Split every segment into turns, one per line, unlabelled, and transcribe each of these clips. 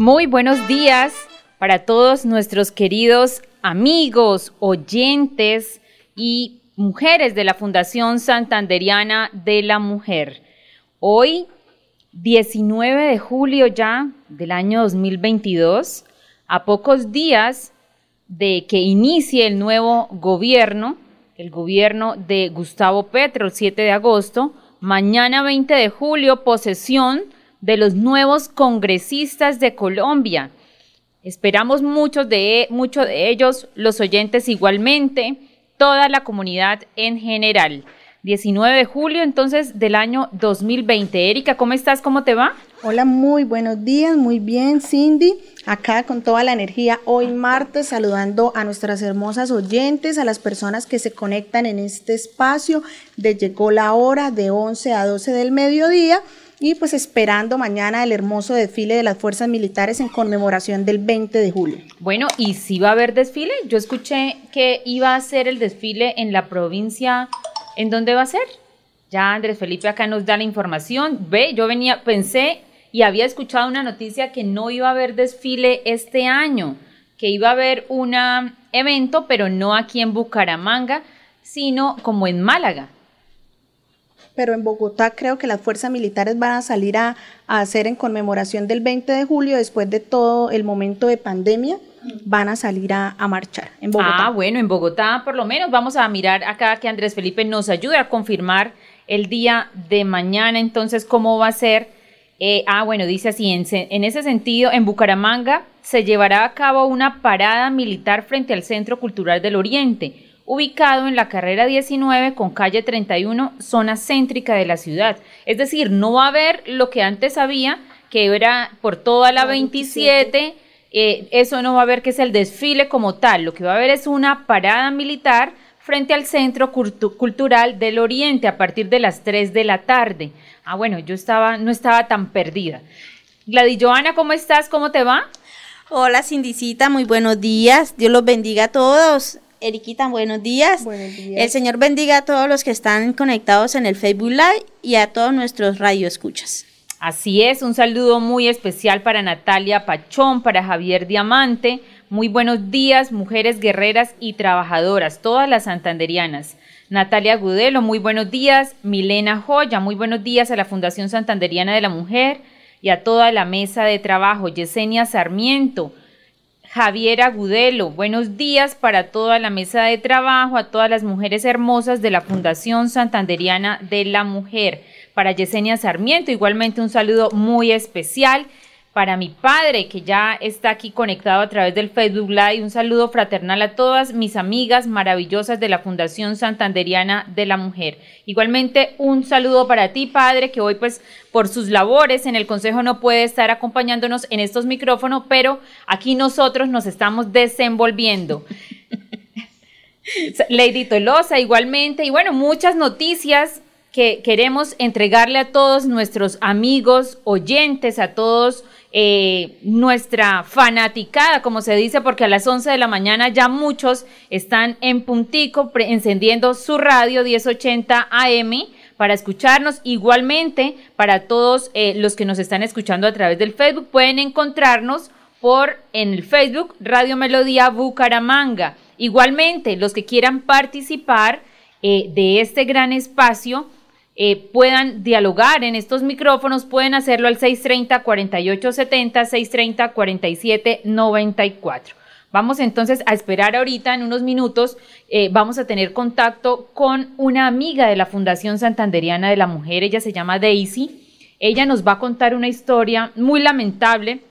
Muy buenos días para todos nuestros queridos amigos, oyentes y mujeres de la Fundación Santanderiana de la Mujer. Hoy, 19 de julio ya del año 2022, a pocos días de que inicie el nuevo gobierno, el gobierno de Gustavo Petro, el 7 de agosto, mañana 20 de julio, posesión de los nuevos congresistas de Colombia. Esperamos muchos de, muchos de ellos, los oyentes igualmente, toda la comunidad en general. 19 de julio entonces del año 2020. Erika, ¿cómo estás? ¿Cómo te va?
Hola, muy buenos días, muy bien, Cindy. Acá con toda la energía hoy martes, saludando a nuestras hermosas oyentes, a las personas que se conectan en este espacio de Llegó la hora de 11 a 12 del mediodía y pues esperando mañana el hermoso desfile de las fuerzas militares en conmemoración del 20 de julio.
Bueno, ¿y si va a haber desfile? Yo escuché que iba a ser el desfile en la provincia, ¿en dónde va a ser? Ya Andrés Felipe acá nos da la información. Ve, yo venía, pensé y había escuchado una noticia que no iba a haber desfile este año, que iba a haber un evento, pero no aquí en Bucaramanga, sino como en Málaga
pero en Bogotá creo que las fuerzas militares van a salir a, hacer en conmemoración del 20 de julio, después de todo el momento de pandemia, van a salir a, marchar en Bogotá.
Ah, bueno, en Bogotá por lo menos vamos a mirar acá que Andrés Felipe nos ayude a confirmar el día de mañana, entonces cómo va a ser. Eh, ah, bueno, dice así, en, en ese sentido, en Bucaramanga se llevará a cabo una parada militar frente al Centro Cultural del Oriente ubicado en la carrera 19 con calle 31, zona céntrica de la ciudad. Es decir, no va a haber lo que antes había, que era por toda la 27, eh, eso no va a haber que es el desfile como tal, lo que va a haber es una parada militar frente al Centro Cultural del Oriente a partir de las 3 de la tarde. Ah, bueno, yo estaba, no estaba tan perdida. Gladys Joana, ¿cómo estás? ¿Cómo te va?
Hola, Cindicita, muy buenos días. Dios los bendiga a todos. Eriquita, buenos días.
Buenos días.
El Señor bendiga a todos los que están conectados en el Facebook Live y a todos nuestros radioescuchas.
Así es, un saludo muy especial para Natalia Pachón, para Javier Diamante. Muy buenos días, mujeres guerreras y trabajadoras, todas las santanderianas. Natalia Gudelo, muy buenos días. Milena Joya, muy buenos días a la Fundación Santanderiana de la Mujer y a toda la mesa de trabajo. Yesenia Sarmiento, Javier Agudelo. Buenos días para toda la mesa de trabajo, a todas las mujeres hermosas de la Fundación Santanderiana de la Mujer. Para Yesenia Sarmiento, igualmente un saludo muy especial para mi padre, que ya está aquí conectado a través del Facebook Live. Un saludo fraternal a todas mis amigas maravillosas de la Fundación Santanderiana de la Mujer. Igualmente, un saludo para ti, padre, que hoy, pues, por sus labores en el Consejo no puede estar acompañándonos en estos micrófonos, pero aquí nosotros nos estamos desenvolviendo. Lady Tolosa, igualmente, y bueno, muchas noticias que queremos entregarle a todos nuestros amigos, oyentes, a todos eh, nuestra fanaticada, como se dice, porque a las 11 de la mañana ya muchos están en puntico encendiendo su radio 1080 AM para escucharnos. Igualmente, para todos eh, los que nos están escuchando a través del Facebook, pueden encontrarnos por en el Facebook Radio Melodía Bucaramanga. Igualmente, los que quieran participar eh, de este gran espacio, eh, puedan dialogar en estos micrófonos, pueden hacerlo al 630-4870, 630-4794. Vamos entonces a esperar ahorita en unos minutos, eh, vamos a tener contacto con una amiga de la Fundación Santanderiana de la Mujer, ella se llama Daisy, ella nos va a contar una historia muy lamentable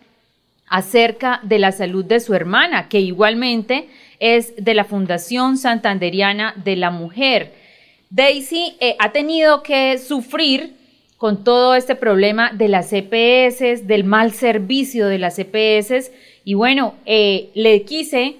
acerca de la salud de su hermana, que igualmente es de la Fundación Santanderiana de la Mujer. Daisy eh, ha tenido que sufrir con todo este problema de las EPS, del mal servicio de las EPS, y bueno, eh, le quise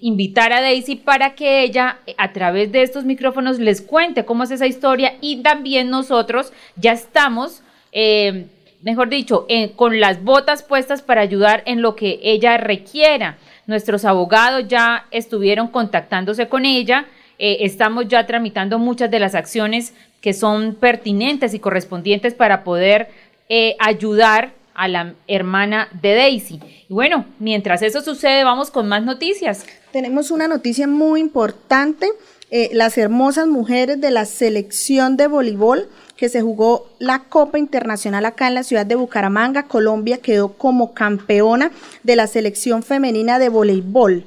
invitar a Daisy para que ella a través de estos micrófonos les cuente cómo es esa historia. Y también nosotros ya estamos, eh, mejor dicho, con las botas puestas para ayudar en lo que ella requiera. Nuestros abogados ya estuvieron contactándose con ella, eh, estamos ya tramitando muchas de las acciones que son pertinentes y correspondientes para poder eh, ayudar a la hermana de Daisy. Y bueno, mientras eso sucede, vamos con más noticias.
Tenemos una noticia muy importante. Eh, las hermosas mujeres de la selección de voleibol que se jugó la Copa Internacional acá en la ciudad de Bucaramanga, Colombia, quedó como campeona de la selección femenina de voleibol.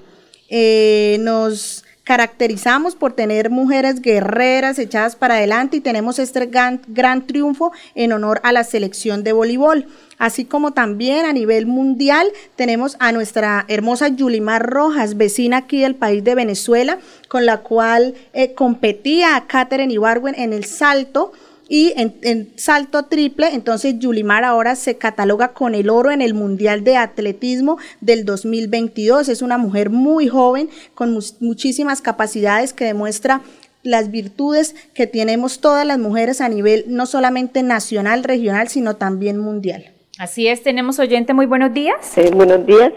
Nos caracterizamos por tener mujeres guerreras echadas para adelante y tenemos este gran, gran triunfo en honor a la selección de voleibol. Así como también a nivel mundial tenemos a nuestra hermosa Yulimar Rojas, vecina aquí del país de Venezuela, con la cual eh, competía Katherine Ibarwen en el salto y en, salto triple, entonces Yulimar ahora se cataloga con el oro en el Mundial de Atletismo del 2022. Es una mujer muy joven, con muchísimas capacidades que demuestra las virtudes que tenemos todas las mujeres a nivel no solamente nacional, regional, sino también mundial.
Así es, tenemos oyente, muy buenos días.
Eh, buenos días,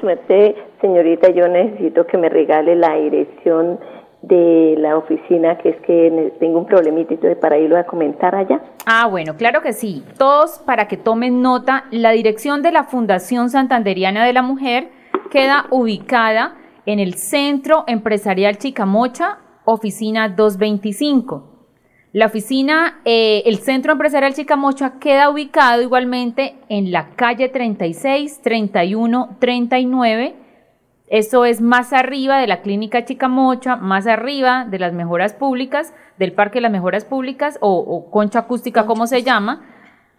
señorita, yo necesito que me regale la dirección de la oficina, que es que tengo un problemita para irlo a comentar allá.
Ah, bueno, claro que sí. Todos para que tomen nota, la dirección de la Fundación Santanderiana de la Mujer queda ubicada en el Centro Empresarial Chicamocha, oficina 225. La oficina, eh, el Centro Empresarial Chicamocha queda ubicado igualmente en la calle 36, 31, 39. Eso es más arriba de la Clínica Chicamocha, más arriba de las mejoras públicas, del Parque de las Mejoras Públicas o, Concha Acústica, como se llama.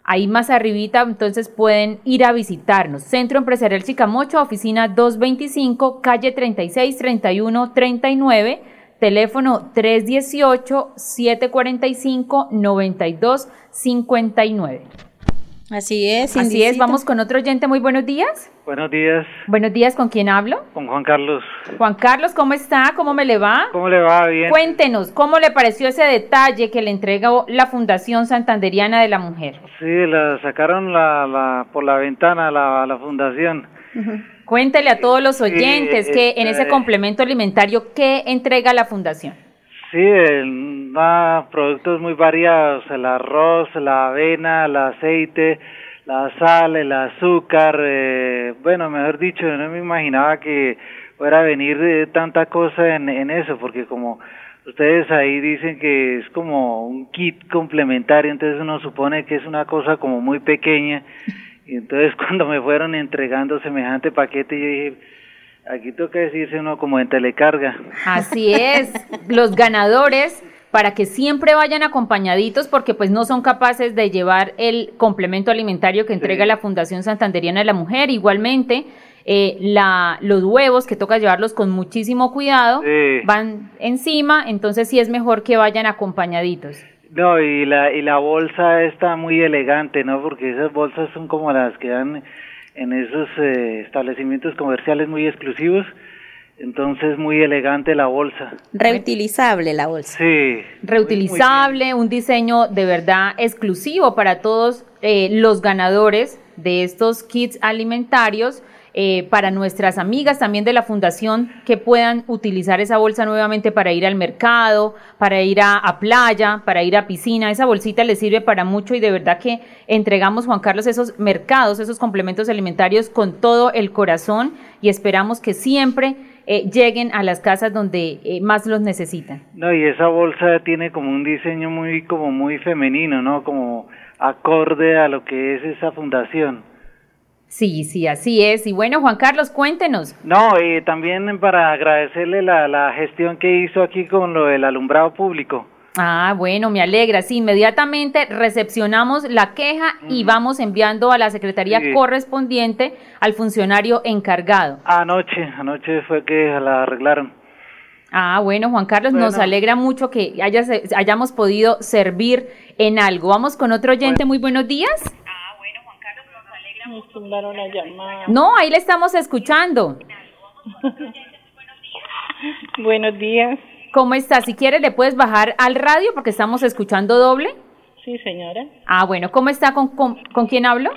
Ahí más arribita, entonces pueden ir a visitarnos. Centro Empresarial Chicamocha, oficina 225, calle 36, 31, 39 teléfono 318-745-9259.
Así es.
Así es, vamos con otro oyente. Muy buenos días.
Buenos días.
Buenos días, ¿con quién hablo?
Con Juan Carlos.
Juan Carlos, ¿cómo está? ¿Cómo me le va?
¿Cómo le va? Bien.
Cuéntenos, ¿cómo le pareció ese detalle que le entregó la Fundación Santanderiana de la Mujer?
Sí, la sacaron la, por la ventana la, la fundación.
Cuéntele a todos los oyentes que en ese este, complemento alimentario, ¿qué entrega la fundación?
Sí, da productos muy variados, el arroz, la avena, el aceite, la sal, el azúcar, eh, bueno, mejor dicho, no me imaginaba que fuera a venir de tanta cosa en, en eso, porque como ustedes ahí dicen que es como un kit complementario, entonces uno supone que es una cosa como muy pequeña. Y entonces cuando me fueron entregando semejante paquete, yo dije, aquí toca decirse uno como en telecarga.
Así es, los ganadores para que siempre vayan acompañaditos porque pues no son capaces de llevar el complemento alimentario que entrega la Fundación Santanderiana de la Mujer. Igualmente, eh, la, los huevos que toca llevarlos con muchísimo cuidado van encima, entonces sí es mejor que vayan acompañaditos.
No, y la, y la bolsa está muy elegante, ¿no? Porque esas bolsas son como las que dan en esos eh, establecimientos comerciales muy exclusivos. Entonces, muy elegante la bolsa.
Reutilizable la bolsa.
Sí.
Reutilizable, un diseño de verdad exclusivo para todos eh, los ganadores de estos kits alimentarios eh, para nuestras amigas también de la fundación que puedan utilizar esa bolsa nuevamente para ir al mercado, para ir a, playa, para ir a piscina. Esa bolsita les sirve para mucho y de verdad que entregamos, Juan Carlos, esos mercados, esos complementos alimentarios con todo el corazón y esperamos que siempre eh, lleguen a las casas donde eh, más los necesitan.
No, y esa bolsa tiene como un diseño muy, como muy femenino, ¿no? Como acorde a lo que es esa fundación.
Sí, sí, así es. Y bueno, Juan Carlos, cuéntenos.
No, y también para agradecerle la, la gestión que hizo aquí con lo del alumbrado público.
Ah, bueno, me alegra. Sí, inmediatamente recepcionamos la queja y vamos enviando a la secretaría correspondiente al funcionario encargado.
Anoche, anoche fue que la arreglaron.
Ah, bueno, Juan Carlos, nos alegra mucho que hayas, hayamos podido servir en algo. Vamos con otro oyente, muy buenos días. Ah, bueno, Juan Carlos, No, ahí le estamos escuchando.
buenos días.
¿Cómo está? Si quiere, le puedes bajar al radio porque estamos escuchando doble.
Sí, señora.
Ah, bueno, ¿cómo está? ¿Con, con, quién hablo?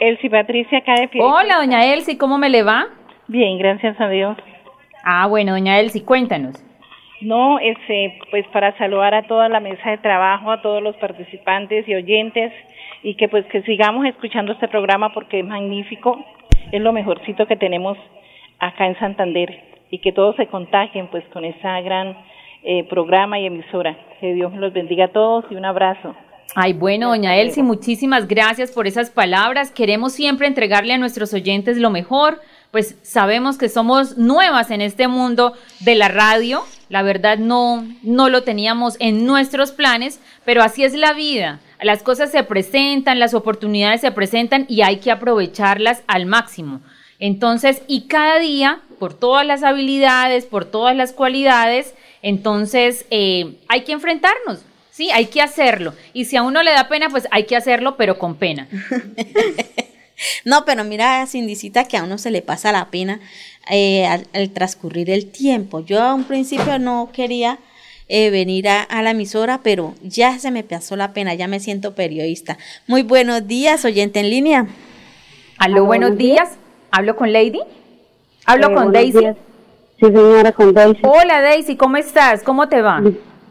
Elsie Patricia, acá de
Hola, doña Elsie, ¿cómo me le va?
Bien, gracias a Dios.
Ah, bueno, doña Elsie, cuéntanos.
No, este, pues para saludar a toda la mesa de trabajo, a todos los participantes y oyentes y que pues que sigamos escuchando este programa porque es magnífico, es lo mejorcito que tenemos acá en Santander y que todos se contagien pues con esa gran eh, programa y emisora. Que Dios los bendiga a todos y un abrazo.
Ay, bueno, doña Elsie, muchísimas gracias por esas palabras. Queremos siempre entregarle a nuestros oyentes lo mejor pues sabemos que somos nuevas en este mundo de la radio. La verdad no, no lo teníamos en nuestros planes, pero así es la vida. Las cosas se presentan, las oportunidades se presentan y hay que aprovecharlas al máximo. Entonces, y cada día, por todas las habilidades, por todas las cualidades, entonces eh, hay que enfrentarnos. Sí, hay que hacerlo. Y si a uno le da pena, pues hay que hacerlo, pero con pena.
No, pero mira, Cindicita, que a uno se le pasa la pena eh, al, transcurrir el tiempo. Yo a un principio no quería eh, venir a, la emisora, pero ya se me pasó la pena, ya me siento periodista. Muy buenos días, oyente en línea.
Aló, buenos días. ¿Hablo con Lady? ¿Hablo eh, con Daisy?
Sí, señora, con Daisy.
Hola, Daisy, ¿cómo estás? ¿Cómo te va?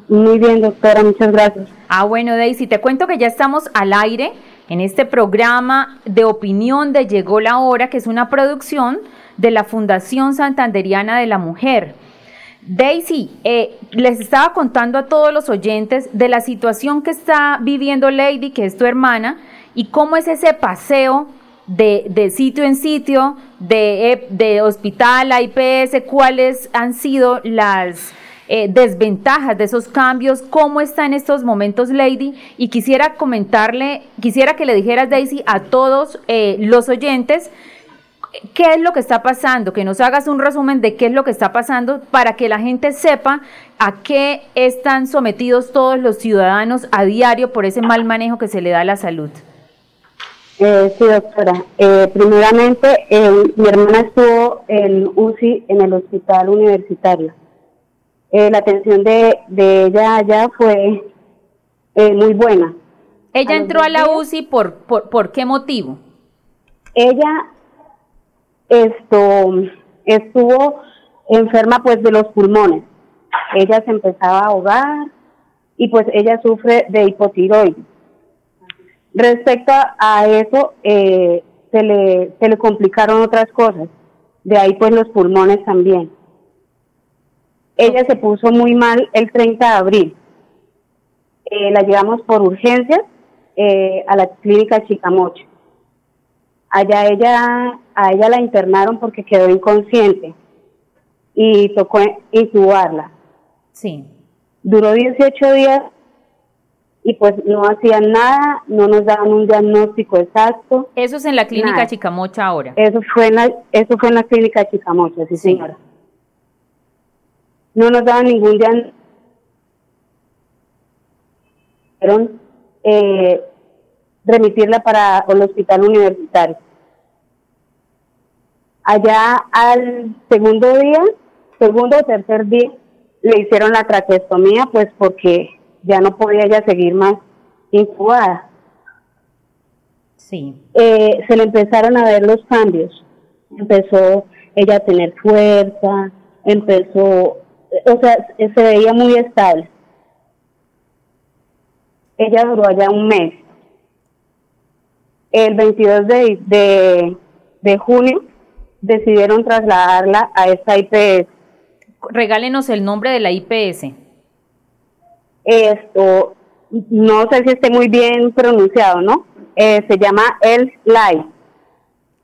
Muy bien, doctora, muchas gracias.
Ah, bueno, Daisy, te cuento que ya estamos al aire en este programa de opinión de Llegó la Hora, que es una producción de la Fundación Santanderiana de la Mujer. Daisy, eh, les estaba contando a todos los oyentes de la situación que está viviendo Lady, que es tu hermana, y cómo es ese paseo de, sitio en sitio, de, de hospital a IPS, cuáles han sido las eh, desventajas de esos cambios, cómo está en estos momentos Lady. Y quisiera comentarle, quisiera que le dijeras Daisy a todos eh, los oyentes qué es lo que está pasando, que nos hagas un resumen de qué es lo que está pasando para que la gente sepa a qué están sometidos todos los ciudadanos a diario por ese mal manejo que se le da a la salud.
Eh, sí, doctora. primeramente, mi hermana estuvo en UCI en el hospital universitario. Eh, la atención de, de ella allá fue eh, muy buena.
¿Ella entró a la UCI por, por, por qué motivo?
Ella esto estuvo enferma pues de los pulmones. Ella se empezaba a ahogar y pues ella sufre de hipotiroides. Respecto a eso, eh, se, le, se le complicaron otras cosas. De ahí pues los pulmones también. Ella se puso muy mal el 30 de abril. Eh, la llevamos por urgencias eh, a la clínica Chicamoche. Allá ella, a ella la internaron porque quedó inconsciente y tocó intubarla.
Sí.
Duró 18 días y pues no hacían nada, no nos daban un diagnóstico exacto.
Eso es en la clínica Chicamocha ahora.
Eso fue en la, eso fue en la clínica Chicamocha, sí. señora no nos daban ningún diagnóstico. Eh, remitirla para el hospital universitario. Allá al segundo día, segundo o tercer día, le hicieron la traqueostomía, pues porque ya no podía ella seguir más incubada.
Sí.
Eh, se le empezaron a ver los cambios. Empezó ella a tener fuerza, empezó o sea, se veía muy estable. Ella duró allá un mes. El 22 de, de, junio decidieron trasladarla a esta IPS.
Regálenos el nombre de la IPS.
Esto, no sé si esté muy bien pronunciado, ¿no? Eh, se llama Elf Life.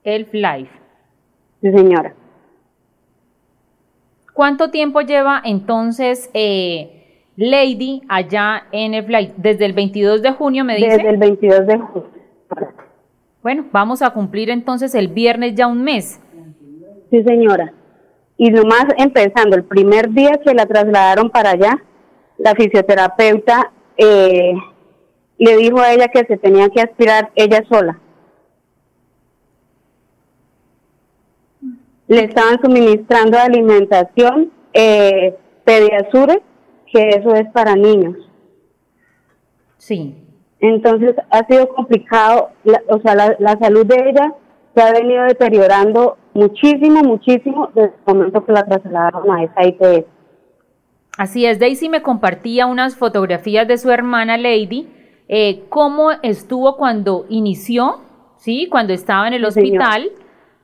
Elf Life.
Sí, señora.
¿Cuánto tiempo lleva entonces eh, Lady allá en el flight? Desde el 22 de junio, me dice.
Desde el 22 de junio.
Bueno, vamos a cumplir entonces el viernes ya un mes.
Sí, señora. Y nomás empezando, el primer día que la trasladaron para allá, la fisioterapeuta eh, le dijo a ella que se tenía que aspirar ella sola. Le estaban suministrando alimentación, eh, pediasure, que eso es para niños.
Sí.
Entonces ha sido complicado, o sea, la, la salud de ella se ha venido deteriorando muchísimo, muchísimo desde el momento que la trasladaron a esa IPS.
Así es, Daisy me compartía unas fotografías de su hermana Lady, eh, cómo estuvo cuando inició, ¿sí? Cuando estaba en el hospital,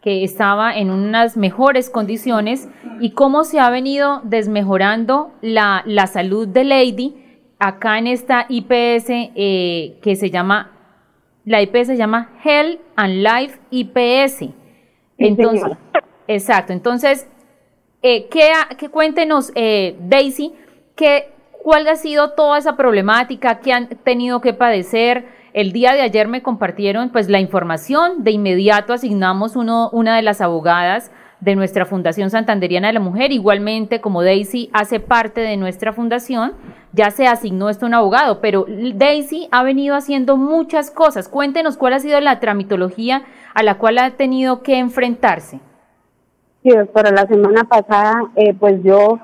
que estaba en unas mejores condiciones, y cómo se ha venido desmejorando la, la salud de Lady acá en esta IPS eh, que se llama, la IPS se llama Health and Life IPS. Entonces, exacto. Entonces, eh, ¿qué, qué, cuéntenos, eh, Daisy, que, cuál ha sido toda esa problemática que han tenido que padecer. El día de ayer me compartieron pues la información, de inmediato asignamos uno, una de las abogadas de nuestra Fundación Santanderiana de la Mujer, igualmente como Daisy hace parte de nuestra fundación, ya se asignó esto a un abogado, pero Daisy ha venido haciendo muchas cosas. Cuéntenos cuál ha sido la tramitología a la cual ha tenido que enfrentarse.
Sí, doctora, la semana pasada, eh, pues yo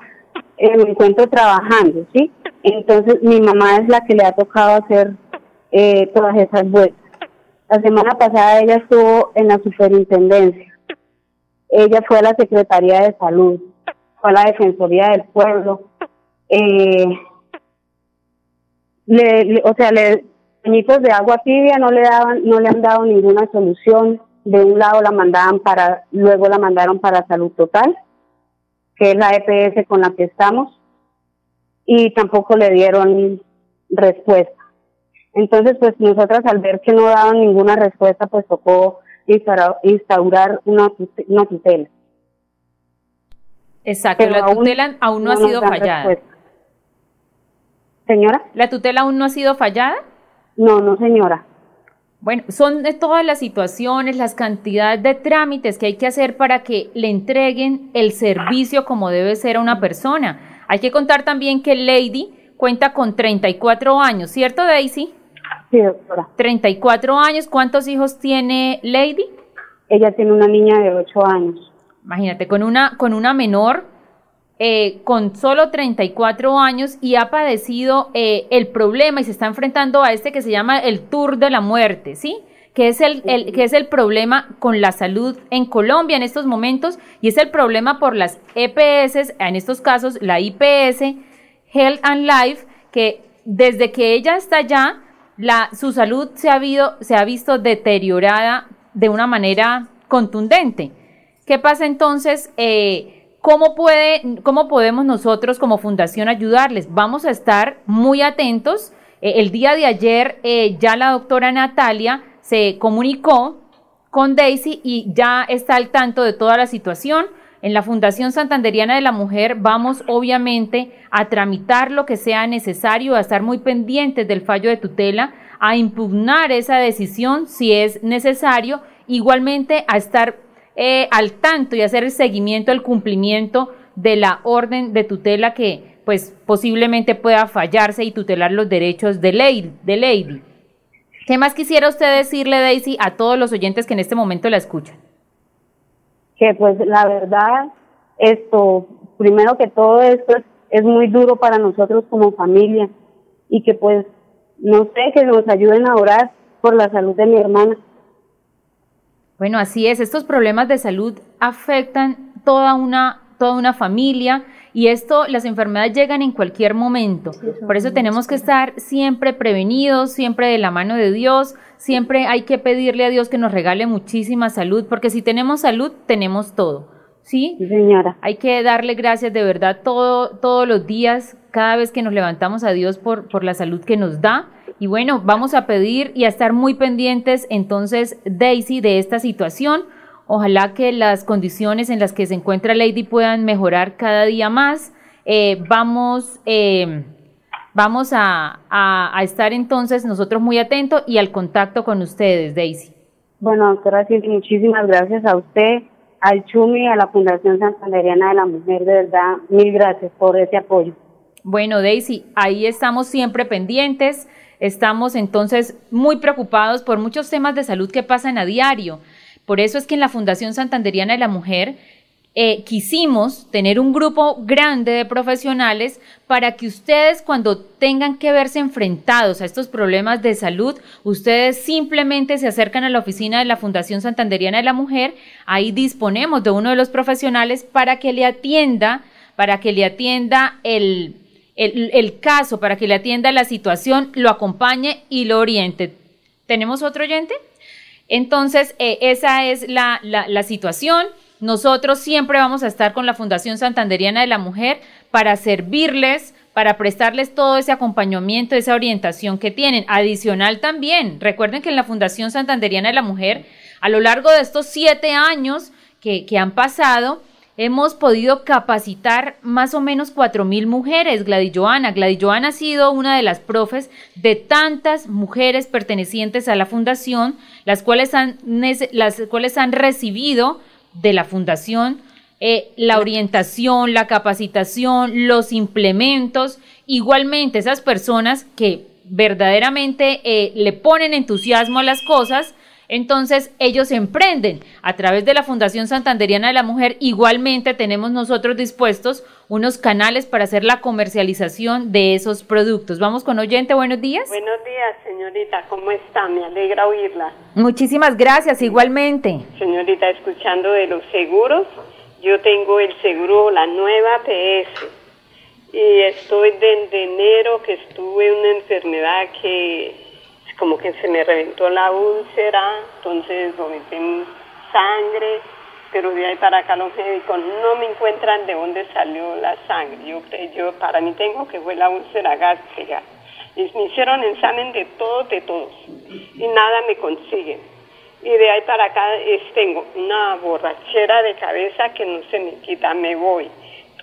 eh, me encuentro trabajando, ¿sí? Entonces mi mamá es la que le ha tocado hacer eh, todas esas vueltas. La semana pasada ella estuvo en la superintendencia ella fue a la Secretaría de Salud, fue a la Defensoría del Pueblo. Eh, le, o sea, le, bañitos de agua tibia no le daban, no le han dado ninguna solución. De un lado la mandaban para, luego la mandaron para Salud Total, que es la EPS con la que estamos, y tampoco le dieron respuesta. Entonces, pues nosotras al ver que no daban ninguna respuesta, pues tocó instaurar una, una tutela.
Exacto, la tutela aún, no, ha sido fallada.
Señora.
¿La tutela aún no ha sido fallada?
No, no, señora.
Bueno, son de todas las situaciones, las cantidades de trámites que hay que hacer para que le entreguen el servicio como debe ser a una persona. Hay que contar también que Lady cuenta con 34 años, ¿cierto, Daisy?
Sí, doctora.
34 años. ¿Cuántos hijos tiene Lady?
Ella tiene una niña de 8 años.
Imagínate, con una, con una menor, eh, con solo 34 años y ha padecido eh, el problema y se está enfrentando a este que se llama el Tour de la Muerte, ¿sí? que es el, el, que es el problema con la salud en Colombia en estos momentos y es el problema por las EPS, en estos casos la IPS, Health and Life, que desde que ella está allá la, su salud se ha, se ha visto deteriorada de una manera contundente. ¿Qué pasa entonces? Eh, ¿cómo, puede, ¿Cómo podemos nosotros como fundación ayudarles? Vamos a estar muy atentos. Eh, el día de ayer eh, ya la doctora Natalia se comunicó con Daisy y ya está al tanto de toda la situación. En la Fundación Santanderiana de la Mujer vamos obviamente a tramitar lo que sea necesario, a estar muy pendientes del fallo de tutela, a impugnar esa decisión si es necesario, igualmente a estar eh, al tanto y hacer el seguimiento, el cumplimiento de la orden de tutela que pues posiblemente pueda fallarse y tutelar los derechos de de lady. ¿Qué más quisiera usted decirle, Daisy, a todos los oyentes que en este momento la escuchan?
Que pues la verdad, esto, primero que todo esto es, muy duro para nosotros como familia y que pues, no sé, que nos ayuden a orar por la salud de mi hermana.
Bueno, así es, estos problemas de salud afectan toda una, toda una familia y esto, las enfermedades llegan en cualquier momento. Por eso tenemos que estar siempre prevenidos, siempre de la mano de Dios, siempre hay que pedirle a Dios que nos regale muchísima salud, porque si tenemos salud, tenemos todo. ¿Sí?
señora.
Hay que darle gracias de verdad todo, todos los días, cada vez que nos levantamos a Dios por, por la salud que nos da. Y bueno, vamos a pedir y a estar muy pendientes entonces, Daisy, de esta situación Ojalá que las condiciones en las que se encuentra Lady puedan mejorar cada día más. Eh, vamos eh, vamos a, estar entonces nosotros muy atentos y al contacto con ustedes, Daisy.
Bueno, doctora muchísimas gracias a usted, al Chumi, a la Fundación Santanderiana de la Mujer, de verdad, mil gracias por ese apoyo.
Bueno, Daisy, ahí estamos siempre pendientes, estamos entonces muy preocupados por muchos temas de salud que pasan a diario. Por eso es que en la Fundación Santanderiana de la Mujer eh, quisimos tener un grupo grande de profesionales para que ustedes cuando tengan que verse enfrentados a estos problemas de salud, ustedes simplemente se acercan a la oficina de la Fundación Santanderiana de la Mujer, ahí disponemos de uno de los profesionales para que le atienda, para que le atienda el, el, caso, para que le atienda la situación, lo acompañe y lo oriente. ¿Tenemos otro oyente? Entonces, eh, esa es la, situación. Nosotros siempre vamos a estar con la Fundación Santanderiana de la Mujer para servirles, para prestarles todo ese acompañamiento, esa orientación que tienen. Adicional también, recuerden que en la Fundación Santanderiana de la Mujer, a lo largo de estos siete años que, han pasado, hemos podido capacitar más o menos cuatro mil mujeres, Gladys Joana. Gladys ha sido una de las profes de tantas mujeres pertenecientes a la fundación, las cuales han, las cuales han recibido de la fundación, eh, la orientación, la capacitación, los implementos, igualmente esas personas que verdaderamente eh, le ponen entusiasmo a las cosas, entonces ellos emprenden a través de la Fundación Santanderiana de la Mujer. Igualmente tenemos nosotros dispuestos unos canales para hacer la comercialización de esos productos. Vamos con oyente, buenos días.
Buenos días, señorita, ¿cómo está? Me alegra oírla.
Muchísimas gracias, igualmente.
Señorita, escuchando de los seguros, yo tengo el seguro, la nueva PS. Y estoy desde enero que estuve una enfermedad que como que se me reventó la úlcera, entonces vomité sangre, pero de ahí para acá los médicos no me encuentran de dónde salió la sangre. Yo, yo para mí tengo que fue la úlcera gástrica. Y me hicieron examen de todos, de todos, y nada me consiguen. Y de ahí para acá es, tengo una borrachera de cabeza que no se me quita, me voy.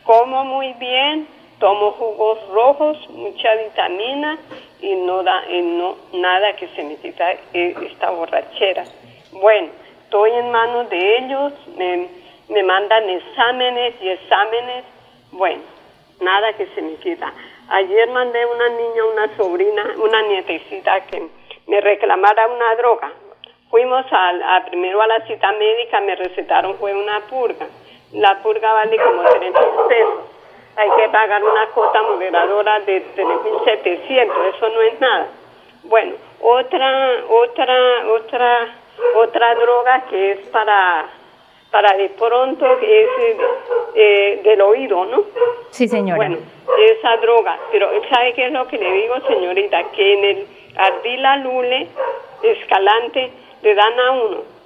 Como muy bien, tomo jugos rojos, mucha vitamina y no da no, nada que se necesita eh, esta borrachera. Bueno, estoy en manos de ellos, me, me mandan exámenes y exámenes, bueno, nada que se me quita. Ayer mandé una niña, una sobrina, una nietecita que me reclamara una droga. Fuimos a, primero a la cita médica, me recetaron fue una purga. La purga vale como 3 mil pesos hay que pagar una cuota moderadora de 3.700, eso no es nada. Bueno, otra, otra, otra, otra droga que es para, para de pronto, es eh, del oído, ¿no?
Sí, señora.
Bueno, esa droga, pero ¿sabe qué es lo que le digo, señorita? Que en el Ardila Lule, Escalante, le dan a uno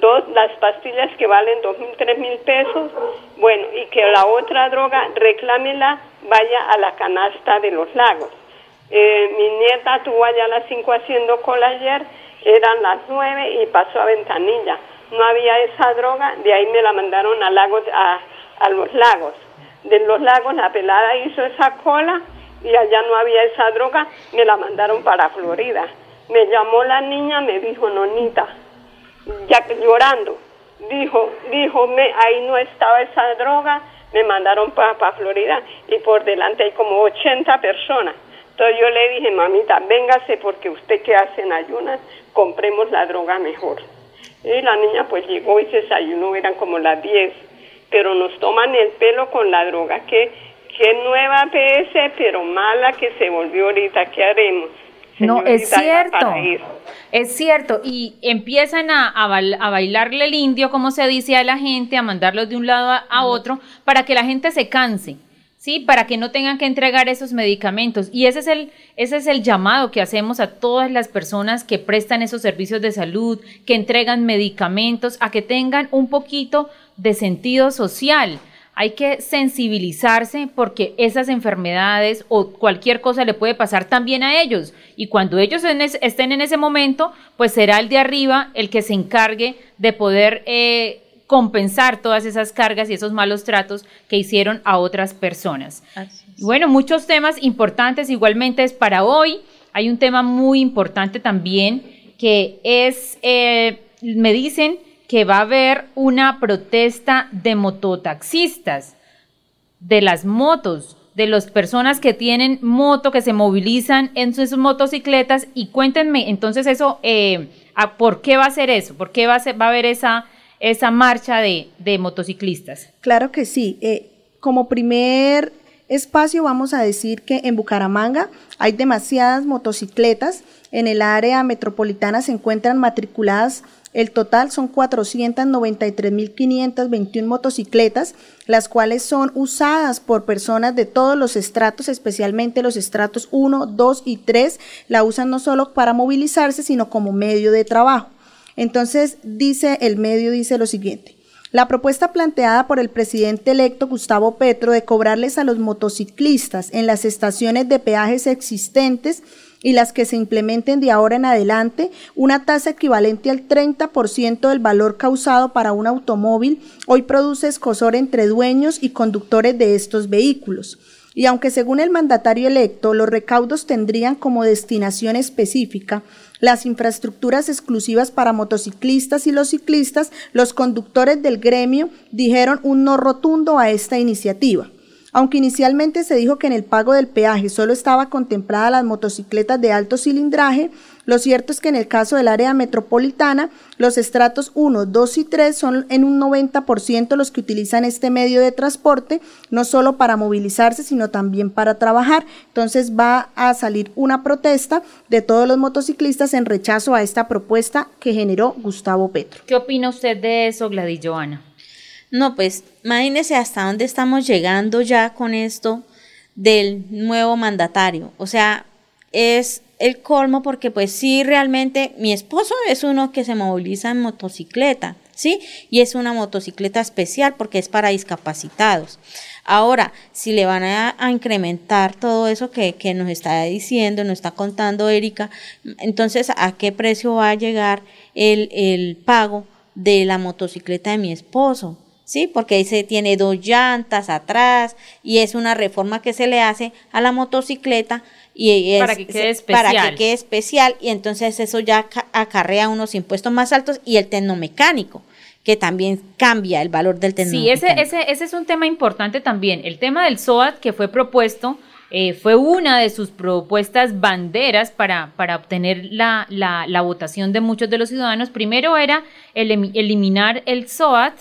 dos, las pastillas que valen dos mil, tres mil pesos, bueno, y que la otra droga, reclámela, vaya a la canasta de los lagos. Eh, mi nieta tuvo allá a las cinco haciendo cola ayer, eran las nueve y pasó a ventanilla. No había esa droga, de ahí me la mandaron a, lagos, a, a los lagos. De los lagos la pelada hizo esa cola y allá no había esa droga, me la mandaron para Florida. Me llamó la niña, me dijo, nonita, ya llorando, dijo, dijo, me, ahí no estaba esa droga, me mandaron para Florida y por delante hay como 80 personas. Entonces yo le dije, mamita, véngase porque usted que hace en ayunas, compremos la droga mejor. Y la niña pues llegó y se desayunó, eran como las 10, pero nos toman el pelo con la droga, que, que nueva PS, pero mala que se volvió ahorita, ¿qué haremos?
No, es cierto. Es cierto. Y empiezan a, a, bailarle el indio, como se dice a la gente, a mandarlos de un lado a, otro, para que la gente se canse. ¿sí? Para que no tengan que entregar esos medicamentos. Y ese es, el, ese es el llamado que hacemos a todas las personas que prestan esos servicios de salud, que entregan medicamentos, a que tengan un poquito de sentido social hay que sensibilizarse porque esas enfermedades o cualquier cosa le puede pasar también a ellos. Y cuando ellos estén en ese momento, pues será el de arriba el que se encargue de poder eh, compensar todas esas cargas y esos malos tratos que hicieron a otras personas. Bueno, muchos temas importantes igualmente es para hoy. Hay un tema muy importante también que es, eh, me dicen, que va a haber una protesta de mototaxistas, de las motos, de las personas que tienen moto, que se movilizan en sus motocicletas. Y cuéntenme entonces eso, eh, ¿por qué va a ser eso? ¿Por qué va a, haber esa, esa marcha de, de motociclistas?
Claro que sí. Eh, como primer espacio vamos a decir que en Bucaramanga hay demasiadas motocicletas. En el área metropolitana se encuentran matriculadas el total son 493.521 motocicletas, las cuales son usadas por personas de todos los estratos, especialmente los estratos 1, 2 y 3. La usan no solo para movilizarse, sino como medio de trabajo. Entonces, dice el medio, dice lo siguiente. La propuesta planteada por el presidente electo Gustavo Petro de cobrarles a los motociclistas en las estaciones de peajes existentes y las que se implementen de ahora en adelante una tasa equivalente al 30% del valor causado para un automóvil hoy produce escosor entre dueños y conductores de estos vehículos. Y aunque según el mandatario electo los recaudos tendrían como destinación específica las infraestructuras exclusivas para motociclistas y los ciclistas, los conductores del gremio dijeron un no rotundo a esta iniciativa. Aunque inicialmente se dijo que en el pago del peaje solo estaba contemplada las motocicletas de alto cilindraje, lo cierto es que en el caso del área metropolitana, los estratos 1, 2 y 3 son en un 90% los que utilizan este medio de transporte, no solo para movilizarse, sino también para trabajar. Entonces va a salir una protesta de todos los motociclistas en rechazo a esta propuesta que generó Gustavo Petro.
¿Qué opina usted de eso, Gladys Joana?
No, pues imagínese hasta dónde estamos llegando ya con esto del nuevo mandatario. O sea, es el colmo porque pues sí, realmente mi esposo es uno que se moviliza en motocicleta, ¿sí? Y es una motocicleta especial porque es para discapacitados. Ahora, si le van a, incrementar todo eso que, que, nos está diciendo, nos está contando Erika, entonces, ¿a qué precio va a llegar el, el pago de la motocicleta de mi esposo? ¿Sí? Porque dice tiene dos llantas atrás y es una reforma que se le hace a la motocicleta y es,
para que quede especial.
Para que quede especial y entonces eso ya acarrea unos impuestos más altos y el tecnomecánico que también cambia el valor del tecnomecánico.
Sí, ese, ese, ese es un tema importante también. El tema del SOAT que fue propuesto eh, fue una de sus propuestas banderas para, para obtener la, la, la, votación de muchos de los ciudadanos. Primero era el, eliminar el SOAT,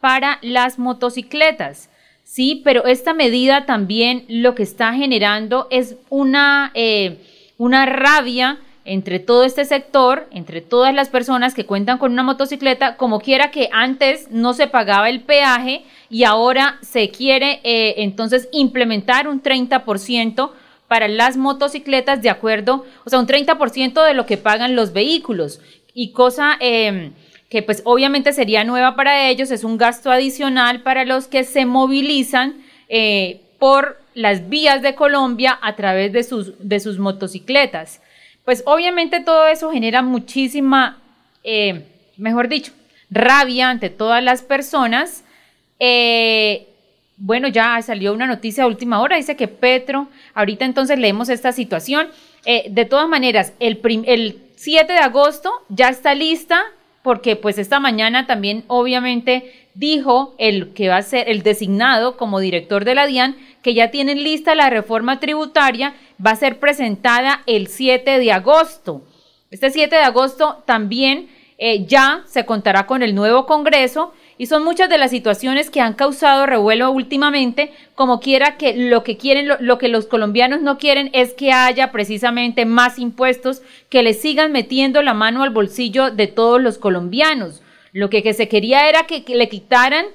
para las motocicletas. Sí, pero esta medida también lo que está generando es una, eh, una rabia entre todo este sector, entre todas las personas que cuentan con una motocicleta, como quiera que antes no se pagaba el peaje y ahora se quiere eh, entonces implementar un 30% para las motocicletas de acuerdo, o sea, un 30% de lo que pagan los vehículos. Y cosa... Eh, que pues obviamente sería nueva para ellos, es un gasto adicional para los que se movilizan eh, por las vías de Colombia a través de sus, de sus motocicletas. Pues obviamente todo eso genera muchísima, eh, mejor dicho, rabia ante todas las personas. Eh, bueno, ya salió una noticia a última hora, dice que Petro, ahorita entonces leemos esta situación. de todas maneras, el, el 7 de agosto ya está lista porque pues esta mañana también obviamente dijo el que va a ser el designado como director de la DIAN que ya tienen lista la reforma tributaria, va a ser presentada el 7 de agosto. Este 7 de agosto también eh, ya se contará con el nuevo Congreso y son muchas de las situaciones que han causado revuelo últimamente, como quiera que lo que quieren, lo, que los colombianos no quieren es que haya precisamente más impuestos que le sigan metiendo la mano al bolsillo de todos los colombianos. Lo que, se quería era que, le quitaran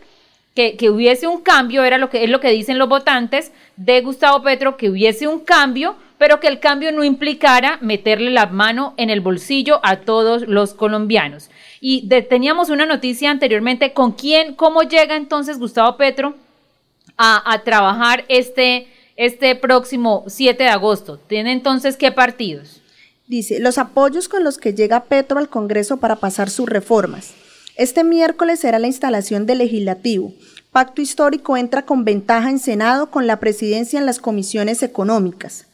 que, que, hubiese un cambio, era lo que es lo que dicen los votantes de Gustavo Petro, que hubiese un cambio, pero que el cambio no implicara meterle la mano en el bolsillo a todos los colombianos. Y teníamos una noticia anteriormente con quién, cómo llega entonces Gustavo Petro a, trabajar este, este próximo 7 de agosto. ¿Tiene entonces qué partidos?
Dice, los apoyos con los que llega Petro al Congreso para pasar sus reformas. Este miércoles será la instalación del legislativo. Pacto histórico entra con ventaja en Senado con la presidencia en las comisiones económicas.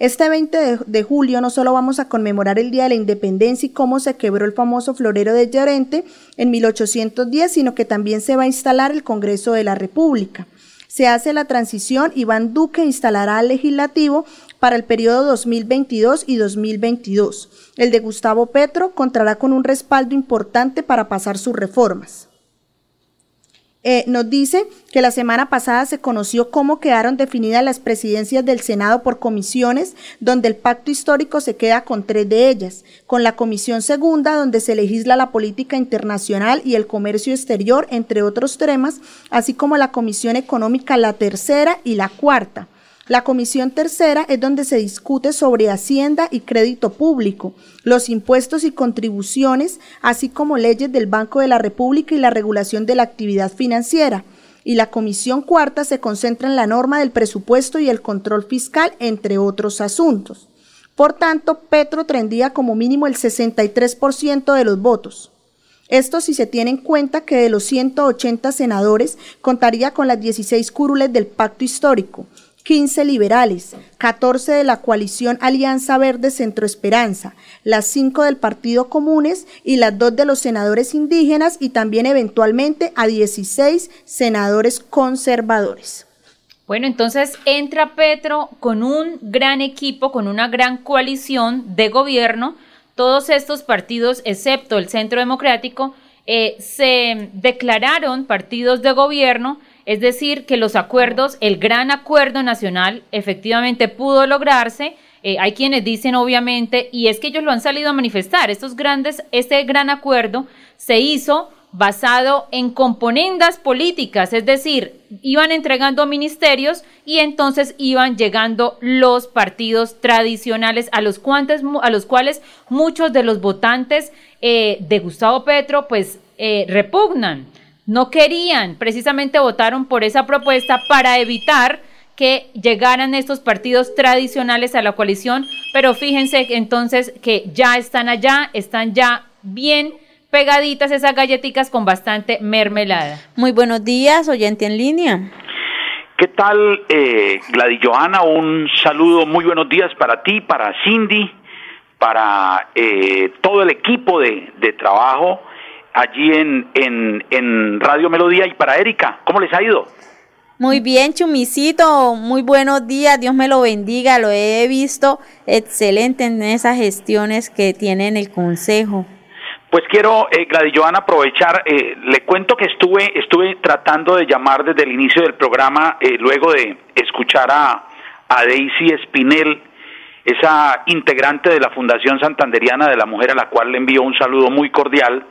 Este 20 de, julio no solo vamos a conmemorar el Día de la Independencia y cómo se quebró el famoso florero de Llorente en 1810, sino que también se va a instalar el Congreso de la República. Se hace la transición, Iván Duque instalará al legislativo para el periodo 2022 y 2022. El de Gustavo Petro contará con un respaldo importante para pasar sus reformas. Eh, nos dice que la semana pasada se conoció cómo quedaron definidas las presidencias del Senado por comisiones, donde el pacto histórico se queda con tres de ellas, con la comisión segunda, donde se legisla la política internacional y el comercio exterior, entre otros temas, así como la comisión económica, la tercera y la cuarta. La comisión tercera es donde se discute sobre hacienda y crédito público, los impuestos y contribuciones, así como leyes del Banco de la República y la regulación de la actividad financiera. Y la comisión cuarta se concentra en la norma del presupuesto y el control fiscal, entre otros asuntos. Por tanto, Petro tendría como mínimo el 63% de los votos. Esto si se tiene en cuenta que de los 180 senadores contaría con las 16 curules del pacto histórico, 15 liberales, 14 de la coalición Alianza Verde Centro Esperanza, las 5 del Partido Comunes y las 2 de los senadores indígenas y también eventualmente a 16 senadores conservadores.
Bueno, entonces entra Petro con un gran equipo, con una gran coalición de gobierno. Todos estos partidos, excepto el Centro Democrático, eh, se declararon partidos de gobierno es decir, que los acuerdos, el gran acuerdo nacional efectivamente pudo lograrse. Eh, hay quienes dicen obviamente, y es que ellos lo han salido a manifestar, estos grandes, este gran acuerdo se hizo basado en componendas políticas, es decir, iban entregando ministerios y entonces iban llegando los partidos tradicionales a los, a los cuales muchos de los votantes eh, de Gustavo Petro pues eh, repugnan no querían, precisamente votaron por esa propuesta para evitar que llegaran estos partidos tradicionales a la coalición, pero fíjense entonces que ya están allá, están ya bien pegaditas esas galletitas con bastante mermelada.
Muy buenos días, oyente en línea.
¿Qué tal, eh, Gladys Johanna? Un saludo, muy buenos días para ti, para Cindy, para eh, todo el equipo de, de trabajo allí en, en, en Radio Melodía y para Erika. ¿Cómo les ha ido?
Muy bien, Chumicito, muy buenos días, Dios me lo bendiga, lo he visto excelente en esas gestiones que tiene en el Consejo.
Pues quiero, eh, Gladys Joana, aprovechar, eh, le cuento que estuve, estuve tratando de llamar desde el inicio del programa, eh, luego de escuchar a, a Daisy Espinel, esa integrante de la Fundación Santanderiana de la Mujer, a la cual le envío un saludo muy cordial,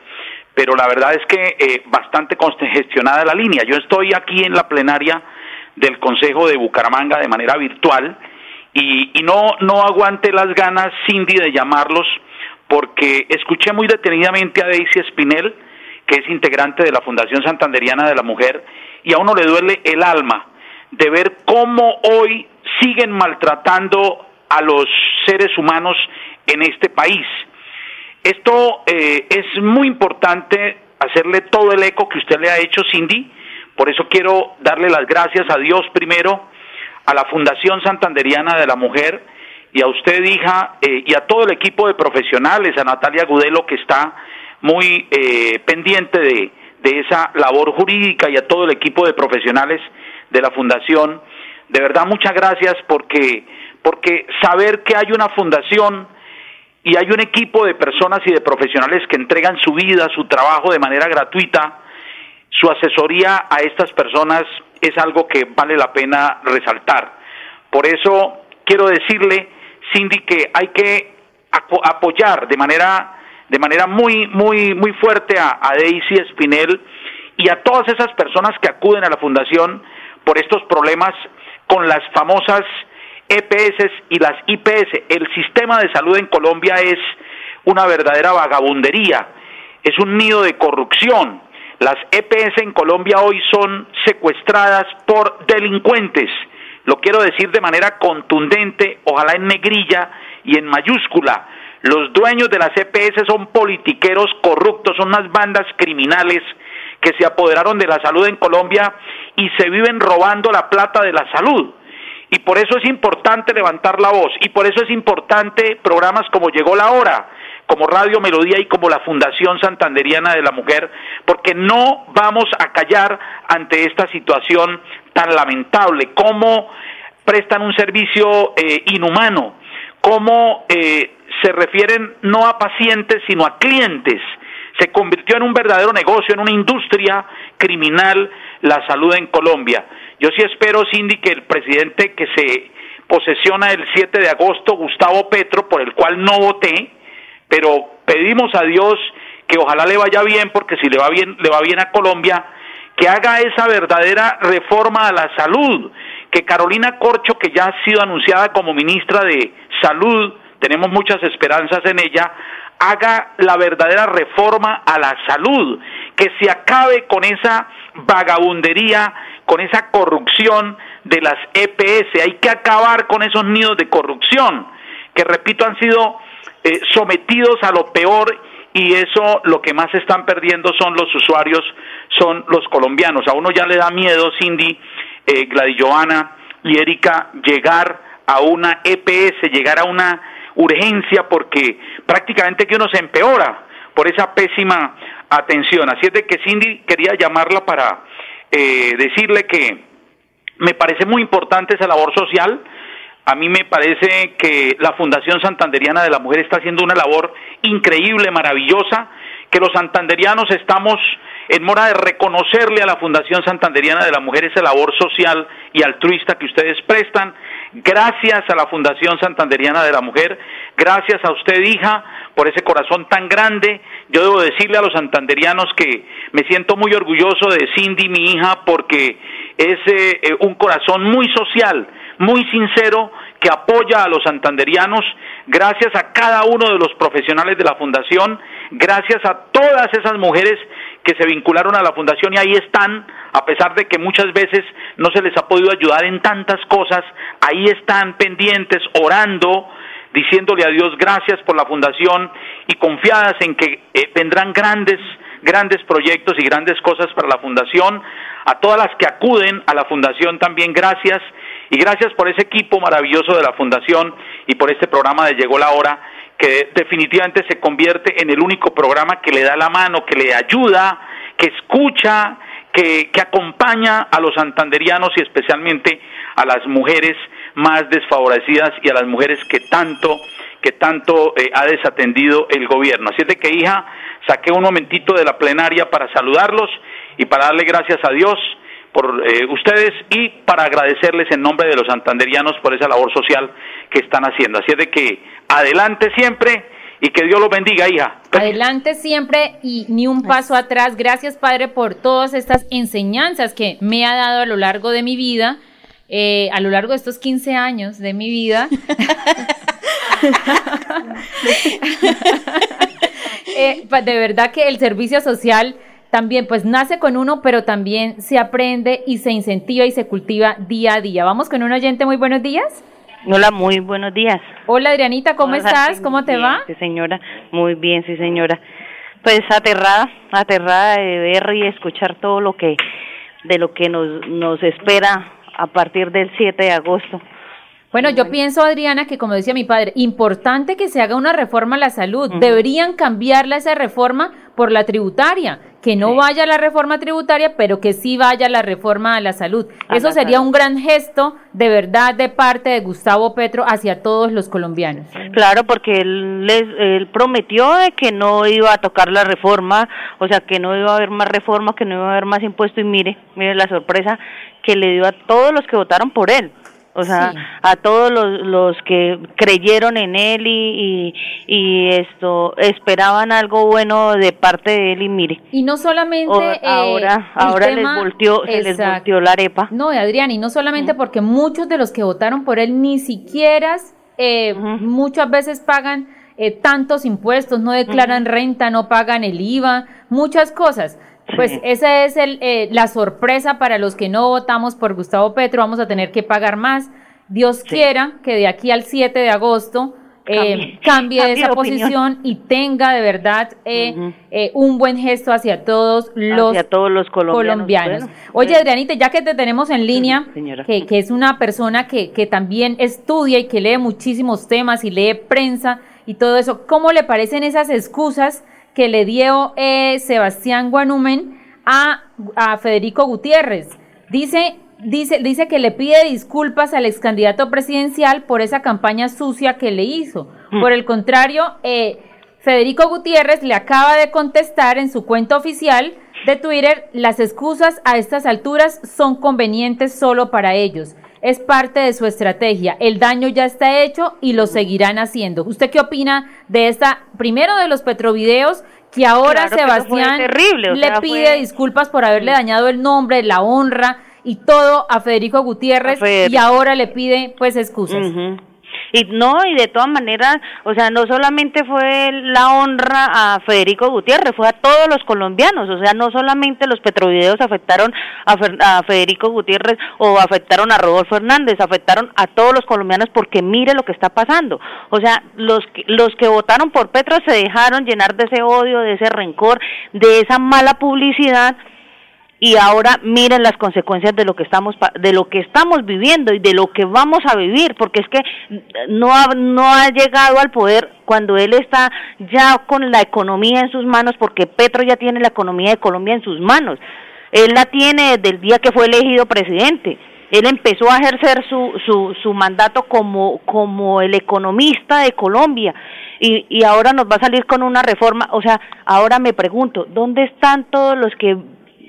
pero la verdad es que eh, bastante congestionada la línea. Yo estoy aquí en la plenaria del Consejo de Bucaramanga de manera virtual y, no, no aguante las ganas, Cindy, de llamarlos porque escuché muy detenidamente a Daisy Espinel, que es integrante de la Fundación Santanderiana de la Mujer, y a uno le duele el alma de ver cómo hoy siguen maltratando a los seres humanos en este país. Esto eh, es muy importante hacerle todo el eco que usted le ha hecho, Cindy. Por eso quiero darle las gracias a Dios primero, a la Fundación Santanderiana de la Mujer y a usted, hija, eh, y a todo el equipo de profesionales, a Natalia Gudelo, que está muy eh, pendiente de, de esa labor jurídica, y a todo el equipo de profesionales de la Fundación. De verdad, muchas gracias porque, porque saber que hay una fundación y hay un equipo de personas y de profesionales que entregan su vida, su trabajo de manera gratuita. Su asesoría a estas personas es algo que vale la pena resaltar. Por eso quiero decirle, Cindy, que hay que apoyar de manera de manera muy muy muy fuerte a, Daisy Espinel y a todas esas personas que acuden a la fundación por estos problemas con las famosas EPS y las IPS. El sistema de salud en Colombia es una verdadera vagabundería, es un nido de corrupción. Las EPS en Colombia hoy son secuestradas por delincuentes. Lo quiero decir de manera contundente, ojalá en negrilla y en mayúscula. Los dueños de las EPS son politiqueros corruptos, son unas bandas criminales que se apoderaron de la salud en Colombia y se viven robando la plata de la salud Y por eso es importante levantar la voz y por eso es importante programas como Llegó la Hora, como Radio Melodía y como la Fundación Santanderiana de la Mujer, porque no vamos a callar ante esta situación tan lamentable, cómo prestan un servicio eh, inhumano, cómo eh, se refieren no a pacientes, sino a clientes. Se convirtió en un verdadero negocio, en una industria criminal la salud en Colombia. Yo sí espero, Cindy, que el presidente que se posesiona el 7 de agosto, Gustavo Petro, por el cual no voté, pero pedimos a Dios que ojalá le vaya bien, porque si le va bien, le va bien a Colombia, que haga esa verdadera reforma a la salud, que Carolina Corcho, que ya ha sido anunciada como ministra de Salud, tenemos muchas esperanzas en ella, haga la verdadera reforma a la salud, que se acabe con esa vagabundería, con esa corrupción de las EPS. Hay que acabar con esos nidos de corrupción, que repito, han sido eh, sometidos a lo peor y eso lo que más están perdiendo son los usuarios, son los colombianos. A uno ya le da miedo, Cindy, eh, y Erika, llegar a una EPS, llegar a una urgencia porque prácticamente que uno se empeora por esa pésima atención. Así es de que Cindy quería llamarla para eh, decirle que me parece muy importante esa labor social. A mí me parece que la Fundación Santanderiana de la Mujer está haciendo una labor increíble, maravillosa, que los santanderianos estamos en mora de reconocerle a la Fundación Santanderiana de la Mujer esa labor social y altruista que ustedes prestan. Gracias a la Fundación Santanderiana de la Mujer, gracias a usted, hija, por ese corazón tan grande. Yo debo decirle a los santanderianos que me siento muy orgulloso de Cindy, mi hija, porque es eh, eh, un corazón muy social, muy sincero, que apoya a los santanderianos, gracias a cada uno de los profesionales de la Fundación, gracias a todas esas mujeres que se vincularon a la Fundación y ahí están, a pesar de que muchas veces no se les ha podido ayudar en tantas cosas, ahí están pendientes, orando, diciéndole a Dios gracias por la fundación y confiadas en que eh, vendrán grandes, grandes proyectos y grandes cosas para la fundación. A todas las que acuden a la fundación también gracias y gracias por ese equipo maravilloso de la fundación y por este programa de Llegó la Hora que definitivamente se convierte en el único programa que le da la mano, que le ayuda, que escucha, que, que acompaña a los santanderianos y especialmente a las mujeres más desfavorecidas y a las mujeres que tanto que tanto eh, ha desatendido el gobierno. Así es de que, hija, saqué un momentito de la plenaria para saludarlos y para darle gracias a Dios por eh, ustedes y para agradecerles en nombre de los santanderianos por esa labor social que están haciendo. Así es de que adelante siempre y que Dios los bendiga, hija.
Adelante siempre y ni un paso atrás. Gracias, Padre, por todas estas enseñanzas que me ha dado a lo largo de mi vida eh, a lo largo de estos 15 años de mi vida. Eh, de verdad que el servicio social también pues nace con uno, pero también se aprende y se incentiva y se cultiva día a día. Vamos con un oyente, muy buenos días.
Hola, muy buenos días.
Hola Adrianita, ¿cómo estás? ¿Cómo te va?
Sí, señora, muy bien, sí, señora. Pues aterrada, aterrada de ver y escuchar todo lo que, de lo que nos, nos espera a partir del 7 de agosto.
Bueno, yo pienso, Adriana, que como decía mi padre, importante que se haga una reforma a la salud. Deberían cambiarla esa reforma por la tributaria, que no vaya la reforma tributaria, pero que sí vaya la reforma a la salud. Eso sería un gran gesto de verdad de parte de Gustavo Petro hacia todos los colombianos.
Claro, porque él, él prometió de que no iba a tocar la reforma, o sea, que no iba a haber más reforma, que no iba a haber más impuestos y mire, mire la sorpresa que le dio a todos los que votaron por él o sea, a todos los, los que creyeron en él y, y, esto esperaban algo bueno de parte de él y mire.
Y no solamente
eh, ahora ahora les volteó se les volteó la arepa.
No, Adrián, y no solamente porque muchos de los que votaron por él ni siquiera eh, muchas veces pagan eh, tantos impuestos, no declaran renta, no pagan el IVA, muchas cosas. Pues esa es el, eh, la sorpresa para los que no votamos por Gustavo Petro, vamos a tener que pagar más. Dios quiera que de aquí al 7 de agosto eh, cambie, esa posición y tenga de verdad eh, eh, un buen gesto hacia todos los,
todos los colombianos.
Oye, Adrianita, ya que te tenemos en línea, que, que, es una persona que, que también estudia y que lee muchísimos temas y lee prensa y todo eso, ¿cómo le parecen esas excusas que le dio Sebastián Guanumen a, a Federico Gutiérrez? Dice dice, dice que le pide disculpas al ex candidato presidencial por esa campaña sucia que le hizo. Mm. Por el contrario, eh, Federico Gutiérrez le acaba de contestar en su cuenta oficial de Twitter, las excusas a estas alturas son convenientes solo para ellos. Es parte de su estrategia. El daño ya está hecho y lo seguirán haciendo. ¿Usted qué opina de esta, primero de los petrovideos, que ahora Sebastián le pide disculpas por haberle dañado el nombre, la honra? y todo a Federico Gutiérrez y ahora le pide pues excusas.
Y no, y de todas maneras, o sea, no solamente fue la honra a Federico Gutiérrez, fue a todos los colombianos, o sea, no solamente los petrovideos afectaron a, a Federico Gutiérrez o afectaron a Rodolfo Hernández, afectaron a todos los colombianos porque mire lo que está pasando. O sea, los los que votaron por Petro se dejaron llenar de ese odio, de ese rencor, de esa mala publicidad y ahora miren las consecuencias de lo que estamos de lo que estamos viviendo y de lo que vamos a vivir porque es que no ha, no ha llegado al poder cuando él está ya con la economía en sus manos porque Petro ya tiene la economía de Colombia en sus manos. Él la tiene desde el día que fue elegido presidente. Él empezó a ejercer su, su, su mandato como, como el economista de Colombia y, y ahora nos va a salir con una reforma, o sea, ahora me pregunto, ¿dónde están todos los que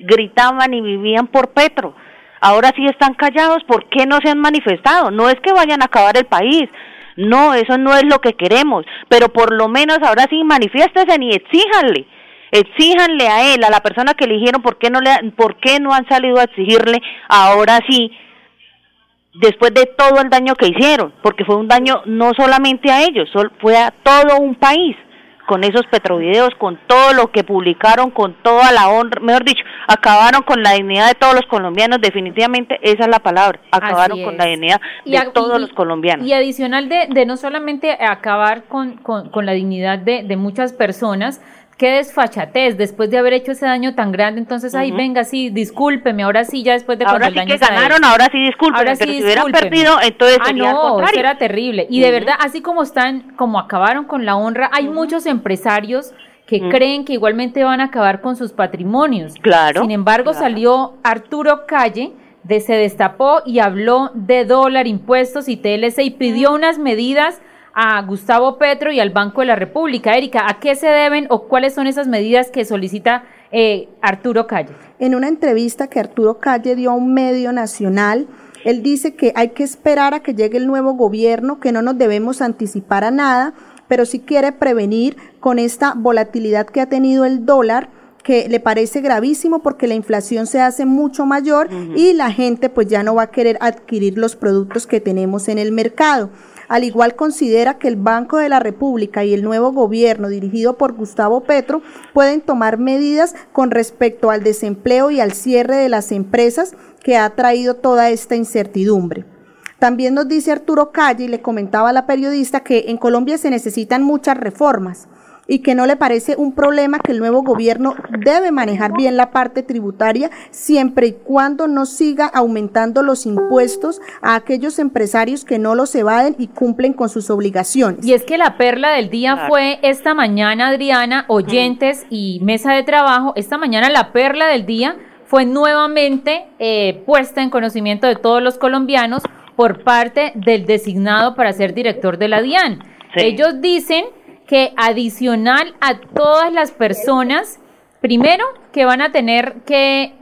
gritaban y vivían por Petro. Ahora sí están callados, ¿por qué no se han manifestado? No es que vayan a acabar el país, no, eso no es lo que queremos, pero por lo menos ahora sí manifiéstese y exíjanle, exíjanle a él, a la persona que eligieron, ¿por qué no, le, por qué no han salido a exigirle ahora sí, después de todo el daño que hicieron? Porque fue un daño no solamente a ellos, fue a todo un país con esos petrovideos, con todo lo que publicaron, con toda la honra, mejor dicho, acabaron con la dignidad de todos los colombianos, definitivamente esa es la palabra, acabaron con la dignidad de todos los colombianos.
Y adicional de, de no solamente acabar con, con, con la dignidad de, de muchas personas, qué desfachatez después de haber hecho ese daño tan grande. Entonces, ahí venga, sí, discúlpeme, ahora sí, ya después de
ahora
sí
que ganaron, ahora sí discúlpeme. Ahora sí, si hubieran perdido, entonces
ah, no, eso era terrible. Y de verdad, así como están, como acabaron con la honra, hay muchos empresarios que creen que igualmente van a acabar con sus patrimonios.
Claro.
Sin embargo, salió Arturo Calle de se destapó y habló de dólar, impuestos y TLC y pidió unas medidas a Gustavo Petro y al Banco de la República. Erika, ¿a qué se deben o cuáles son esas medidas que solicita eh, Arturo Calle?
En una entrevista que Arturo Calle dio a un medio nacional, él dice que hay que esperar a que llegue el nuevo gobierno, que no nos debemos anticipar a nada, pero sí quiere prevenir con esta volatilidad que ha tenido el dólar que le parece gravísimo porque la inflación se hace mucho mayor y la gente pues ya no va a querer adquirir los productos que tenemos en el mercado. Al igual considera que el Banco de la República y el nuevo gobierno dirigido por Gustavo Petro pueden tomar medidas con respecto al desempleo y al cierre de las empresas que ha traído toda esta incertidumbre. También nos dice Arturo Calle y le comentaba a la periodista que en Colombia se necesitan muchas reformas y que no le parece un problema que el nuevo gobierno debe manejar bien la parte tributaria siempre y cuando no siga aumentando los impuestos a aquellos empresarios que no los evaden y cumplen con sus obligaciones.
Y es que la perla del día fue esta mañana, Adriana, oyentes y mesa de trabajo, esta mañana la perla del día fue nuevamente eh, puesta en conocimiento de todos los colombianos por parte del designado para ser director de la DIAN. Ellos dicen que adicional a todas las personas, primero que van a tener que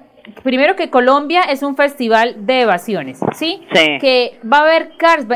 primero que Colombia es un festival de evasiones, ¿sí? Que va a haber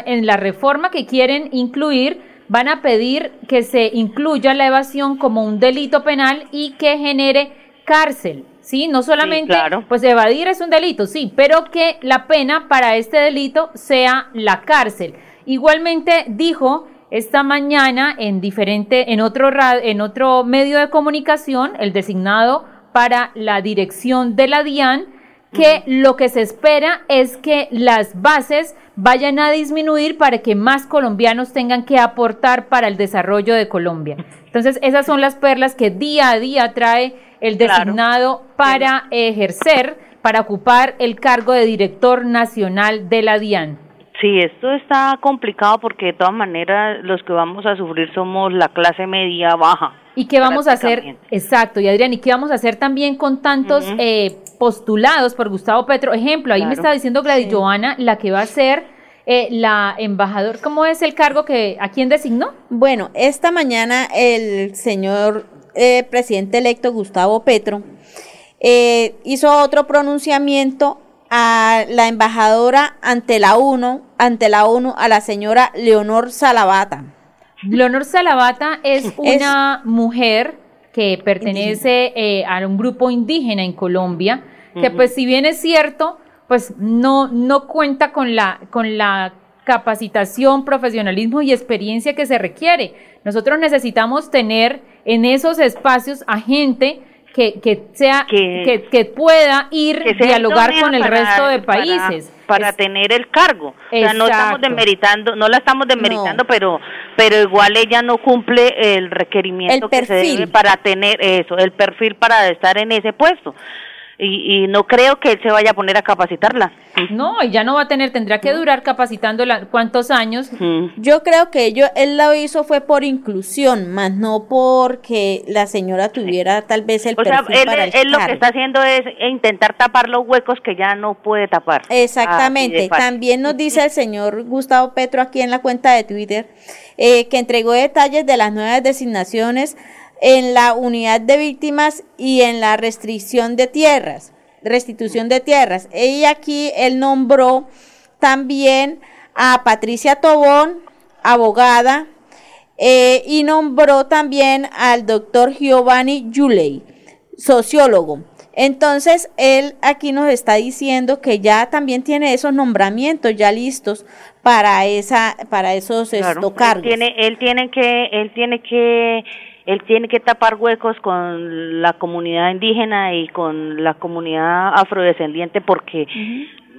en la reforma que quieren incluir van a pedir que se incluya la evasión como un delito penal y que genere cárcel, ¿sí? No solamente, pues evadir es un delito, sí, pero que la pena para este delito sea la cárcel. Igualmente dijo esta mañana en diferente, en otro, en otro medio de comunicación, el designado para la dirección de la DIAN, que lo que se espera es que las bases vayan a disminuir para que más colombianos tengan que aportar para el desarrollo de Colombia. Entonces, esas son las perlas que día a día trae el designado para ejercer, para ocupar el cargo de director nacional de la DIAN.
Sí, esto está complicado porque de todas maneras los que vamos a sufrir somos la clase media baja.
¿Y qué vamos a hacer? Exacto, y Adrián, ¿y qué vamos a hacer también con tantos eh, postulados por Gustavo Petro? Ejemplo, ahí me está diciendo Gladys Joana, la que va a ser eh, la embajador. ¿Cómo es el cargo que a quién designó?
Bueno, esta mañana el señor eh, presidente electo Gustavo Petro hizo otro pronunciamiento a la embajadora ante la ONU, ante la ONU, a la señora Leonor Salavata.
Leonor Salavata es una mujer que pertenece eh, a un grupo indígena en Colombia, que pues si bien es cierto, pues no, no cuenta con la, con la capacitación, profesionalismo y experiencia que se requiere. Nosotros necesitamos tener en esos espacios a gente que, que sea que, que, pueda ir a dialogar con el resto de países.
para, tener el cargo. O sea, no estamos demeritando no la estamos demeritando pero pero igual ella no cumple el requerimiento que se debe para tener eso el perfil para estar en ese puesto y, y, no creo que él se vaya a poner a capacitarla.
No, y ya no va a tener, tendrá que durar capacitándola cuántos años.
Yo creo que ello, él lo hizo fue por inclusión, más no porque la señora tuviera tal vez el
o sea, él, él lo que está haciendo es intentar tapar los huecos que ya no puede tapar.
Exactamente. También nos dice el señor Gustavo Petro aquí en la cuenta de Twitter eh, que entregó detalles de las nuevas designaciones en la unidad de víctimas y en la restricción de tierras, restitución de tierras. Y aquí él nombró también a Patricia Tobón, abogada, eh, y nombró también al doctor Giovanni Yuley, sociólogo. Entonces, él aquí nos está diciendo que ya también tiene esos nombramientos ya listos para esa, para esos cargos.
tiene, él tiene que, él tiene que él tiene que tapar huecos con la comunidad indígena y con la comunidad afrodescendiente porque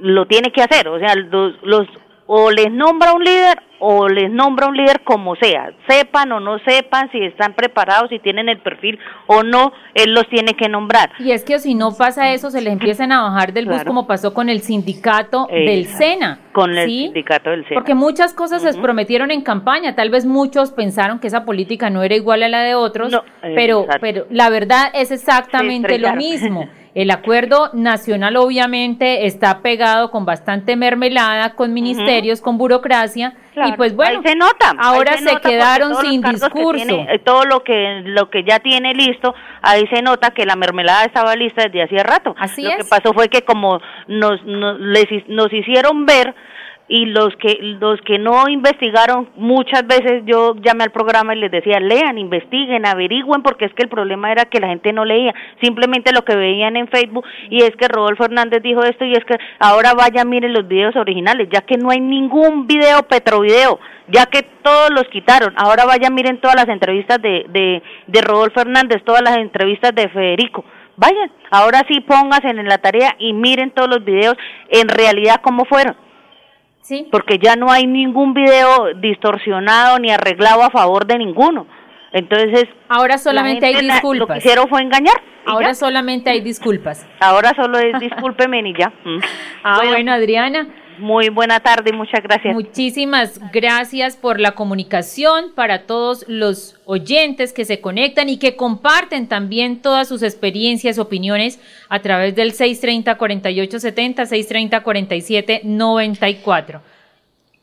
lo tiene que hacer, o sea, los, los o les nombra un líder o les nombra un líder como sea, sepan o no sepan si están preparados, si tienen el perfil o no, él los tiene que nombrar.
Y es que si no pasa eso, se les empiezan a bajar del bus como pasó con el sindicato del SENA.
Con el sindicato del SENA.
Porque muchas cosas se prometieron en campaña, tal vez muchos pensaron que esa política no era igual a la de otros, pero, pero la verdad es exactamente lo mismo. El acuerdo nacional obviamente está pegado con bastante mermelada, con ministerios, con burocracia, y pues bueno,
se nota.
Ahora se, quedaron sin discurso.
Eh, todo lo que lo que ya tiene listo, ahí se nota que la mermelada estaba lista desde hacía rato.
Así
lo
que
pasó fue que como nos, nos, les, nos hicieron ver y los que los que no investigaron muchas veces yo llamé al programa y les decía lean investiguen averigüen porque es que el problema era que la gente no leía simplemente lo que veían en Facebook y es que Rodolfo Hernández dijo esto y es que ahora vaya miren los videos originales ya que no hay ningún video Petrovideo ya que todos los quitaron ahora vaya miren todas las entrevistas de de, de Rodolfo Hernández todas las entrevistas de Federico vayan ahora sí pónganse en la tarea y miren todos los videos en realidad cómo fueron porque ya no hay ningún video distorsionado ni arreglado a favor de ninguno. Entonces,
ahora solamente hay disculpas.
Lo que hicieron fue engañar.
Ahora solamente hay disculpas.
Ahora solo es discúlpeme y ya.
Mm. Ah, bueno, Adriana.
Muy buena tarde y muchas gracias.
Muchísimas gracias por la comunicación para todos los oyentes que se conectan y que comparten también todas sus experiencias, opiniones a través del 630-4870, 630-4794.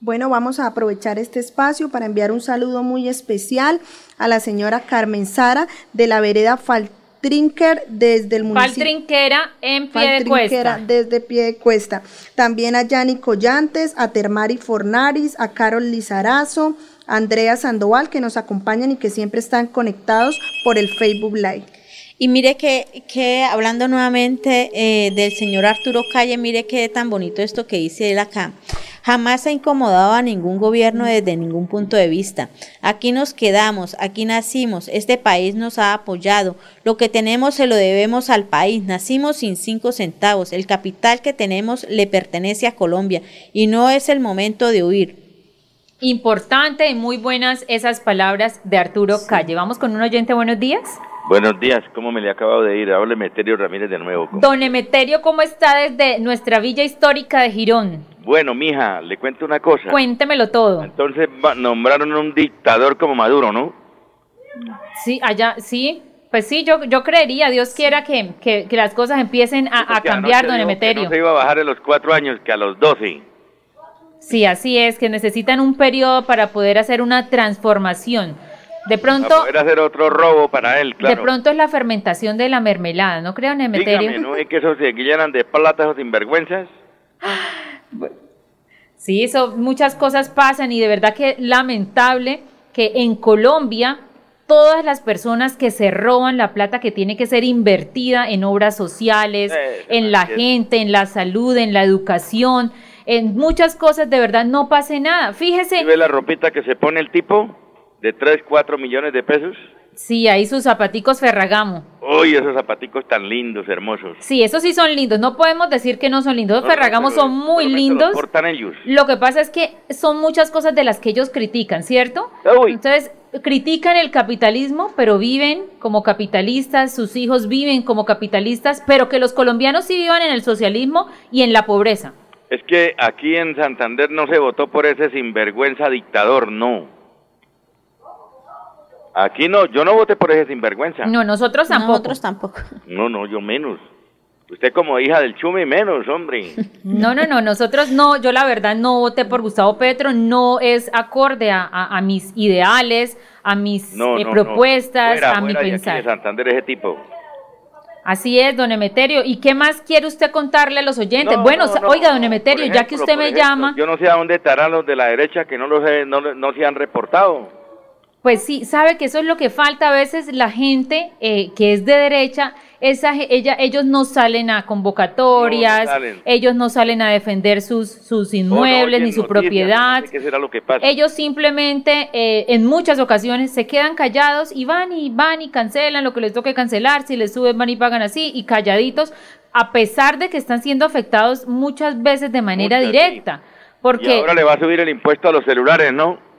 Bueno, vamos a aprovechar este espacio para enviar un saludo muy especial a la señora Carmen Sara de la vereda Falta Trinker desde el municipio.
Trinquera en pie de cuesta.
desde pie de cuesta. También a Yanni Collantes, a Termari Fornaris, a Carol Lizarazo, a Andrea Sandoval que nos acompañan y que siempre están conectados por el Facebook Live.
Y mire que, que hablando nuevamente eh, del señor Arturo Calle, mire qué tan bonito esto que dice él acá. Jamás ha incomodado a ningún gobierno desde ningún punto de vista. Aquí nos quedamos, aquí nacimos, este país nos ha apoyado. Lo que tenemos se lo debemos al país. Nacimos sin cinco centavos. El capital que tenemos le pertenece a Colombia y no es el momento de huir.
Importante y muy buenas esas palabras de Arturo Calle. Vamos con un oyente, buenos días.
Buenos días, ¿cómo me le ha acabado de ir? Habla Emeterio Ramírez de nuevo.
Don Emeterio, ¿cómo está desde nuestra villa histórica de Girón?
Bueno, mija, le cuento una cosa.
Cuéntemelo todo.
Entonces nombraron un dictador como Maduro, ¿no?
Sí, allá, sí. Pues sí, yo, yo creería, Dios quiera que, que, las cosas empiecen a, a cambiar, don Emeterio.
no se iba a bajar a los cuatro años, que a los doce.
Sí, así es, que necesitan un periodo para poder hacer una transformación. De pronto. Para
poder hacer otro robo para él, claro.
De pronto es la fermentación de la mermelada, ¿no creo, Emeterio?
Dígame, ¿no es que eso se llenan de plata esos sinvergüenzas?
Sí, eso, muchas cosas pasan y de verdad que lamentable que en Colombia todas las personas que se roban la plata que tiene que ser invertida en obras sociales, en la gente, en la salud, en la educación, en muchas cosas, de verdad no pase nada. Fíjese.
¿Ve la ropita que se pone el tipo? De 3, 4 millones de pesos.
Sí, ahí sus zapaticos Ferragamo.
Uy, esos zapaticos tan lindos, hermosos.
Sí, esos sí son lindos. No podemos decir que no son lindos. Los Ferragamo son muy lindos.
ellos.
Lo que pasa es que son muchas cosas de las que ellos critican, ¿cierto? Entonces, critican el capitalismo, pero viven como capitalistas, sus hijos viven como capitalistas, pero que los colombianos sí vivan en el socialismo y en la pobreza.
Es que aquí en Santander no se votó por ese sinvergüenza dictador, no. Aquí no, yo no voté por ese sinvergüenza.
No, nosotros tampoco.
Nosotros tampoco.
No, no, yo menos. Usted como hija del Chume menos, hombre.
No, no, no, nosotros no, yo la verdad no voté por Gustavo Petro, no es acorde a, mis ideales, a mis eh, propuestas, a mi pensar.
De Santander ese tipo.
Así es, don Emeterio. ¿Y qué más quiere usted contarle a los oyentes? bueno, oiga, don Emeterio, ya que usted me llama...
Yo no sé a dónde estarán los de la derecha que no, los no, no se han reportado.
Pues sí, sabe que eso es lo que falta a veces la gente eh, que es de derecha, esa, ella, ellos no salen a convocatorias, ellos no salen a defender sus, sus inmuebles ni su propiedad. Ellos simplemente eh, en muchas ocasiones se quedan callados y van y van y cancelan lo que les toque cancelar, si les suben van y pagan así y calladitos, a pesar de que están siendo afectados muchas veces de manera directa. Porque
y ahora le va a subir el impuesto a los celulares, ¿no?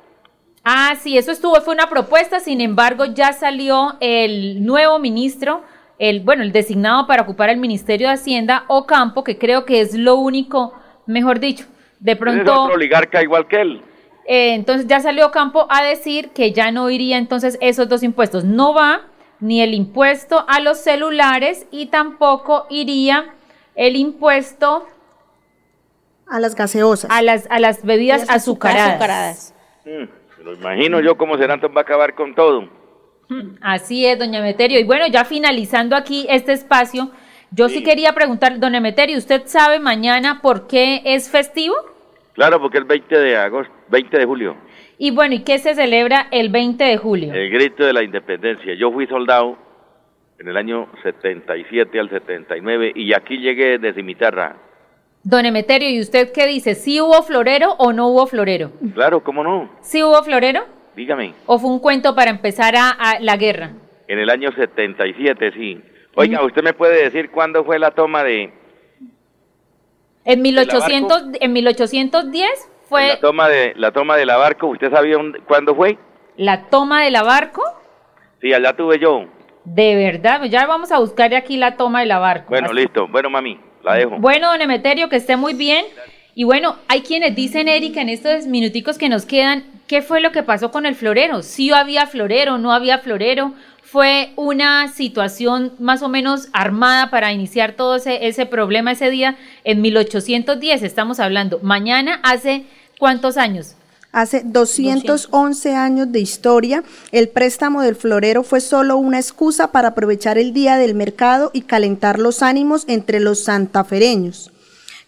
Ah, sí, eso estuvo, fue una propuesta, sin embargo ya salió el nuevo ministro, el bueno, el designado para ocupar el Ministerio de Hacienda, Ocampo, que creo que es lo único, mejor dicho, de pronto... Es
otro oligarca igual que él.
Eh, entonces ya salió Ocampo a decir que ya no iría entonces esos dos impuestos. No va ni el impuesto a los celulares y tampoco iría el impuesto
a las gaseosas.
A las, a las bebidas azucaradas.
Mm. Lo imagino yo cómo será, entonces va a acabar con todo.
Así es, doña Emeterio. Y bueno, ya finalizando aquí este espacio, yo sí, quería preguntar, doña Emeterio, ¿usted sabe mañana por qué es festivo?
Claro, porque es 20 de agosto, 20 de julio.
Y bueno, ¿y qué se celebra el 20 de julio?
El grito de la independencia. Yo fui soldado en el año 77 al 79 y aquí llegué desde Cimitarra
Don Emeterio, ¿y usted qué dice? ¿Sí hubo florero o no hubo florero?
Claro, ¿cómo no?
¿Sí hubo florero?
Dígame.
¿O fue un cuento para empezar a, la guerra?
En el año 77, sí. Oiga, ¿usted me puede decir cuándo fue la toma de...
En, 1800, en 1810 fue...
La toma, de, la toma de la barco, ¿usted sabía cuándo fue?
¿La toma de la barco?
Sí, allá tuve yo.
De verdad, ya vamos a buscar aquí la toma de la barco.
Bueno, listo. Bueno, mami.
Bueno, don Emeterio, que esté muy bien. Y bueno, hay quienes dicen, Erika, en estos minuticos que nos quedan, ¿qué fue lo que pasó con el florero? ¿Sí había florero, no había florero? ¿Fue una situación más o menos armada para iniciar todo ese, ese problema ese día? En 1810 estamos hablando. Mañana, ¿hace cuántos años?
Hace 211 años de historia, el préstamo del florero fue solo una excusa para aprovechar el día del mercado y calentar los ánimos entre los santafereños.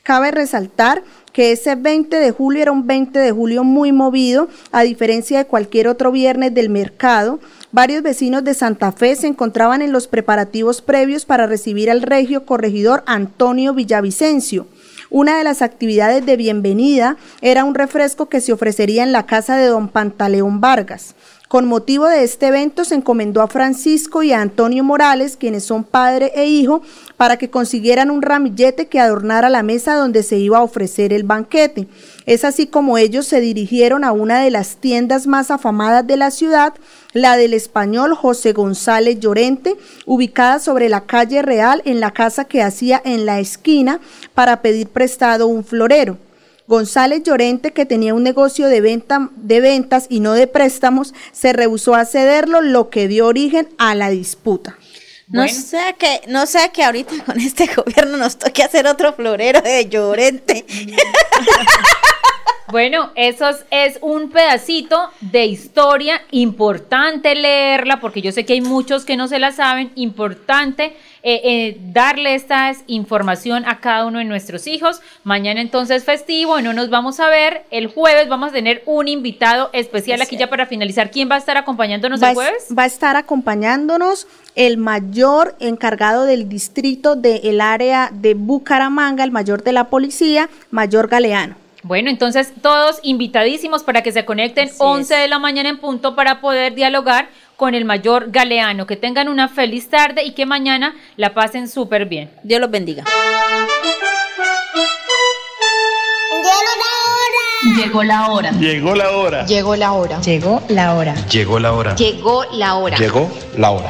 Cabe resaltar que ese 20 de julio era un 20 de julio muy movido, a diferencia de cualquier otro viernes del mercado. Varios vecinos de Santa Fe se encontraban en los preparativos previos para recibir al regio corregidor Antonio Villavicencio Una de las actividades de bienvenida era un refresco que se ofrecería en la casa de don Pantaleón Vargas. Con motivo de este evento se encomendó a Francisco y a Antonio Morales, quienes son padre e hijo, para que consiguieran un ramillete que adornara la mesa donde se iba a ofrecer el banquete. Es así como ellos se dirigieron a una de las tiendas más afamadas de la ciudad, la del español José González Llorente, ubicada sobre la calle Real en la casa que hacía en la esquina para pedir prestado un florero. González Llorente, que tenía un negocio de, venta, de ventas y no de préstamos, se rehusó a cederlo, lo que dio origen a la disputa.
No sea que, no sea que ahorita con este gobierno nos toque hacer otro florero de Llorente.
Bueno, eso es un pedacito de historia, importante leerla, porque yo sé que hay muchos que no se la saben, importante eh, eh, darle esta información a cada uno de nuestros hijos. Mañana entonces festivo, no nos vamos a ver. El jueves vamos a tener un invitado especial aquí ya para finalizar. ¿Quién va a estar acompañándonos el jueves?
Va a estar acompañándonos el mayor encargado del distrito del área de Bucaramanga, el mayor de la policía, mayor Galeano.
Bueno, entonces todos invitadísimos para que se conecten 11 de la mañana en punto para poder dialogar con el mayor Galeano. Que tengan una feliz tarde y que mañana la pasen súper bien.
Dios los bendiga.
Llegó la hora.
Llegó la hora.
Llegó la hora.
Llegó la hora.
Llegó la hora.
Llegó la hora.
Llegó la hora.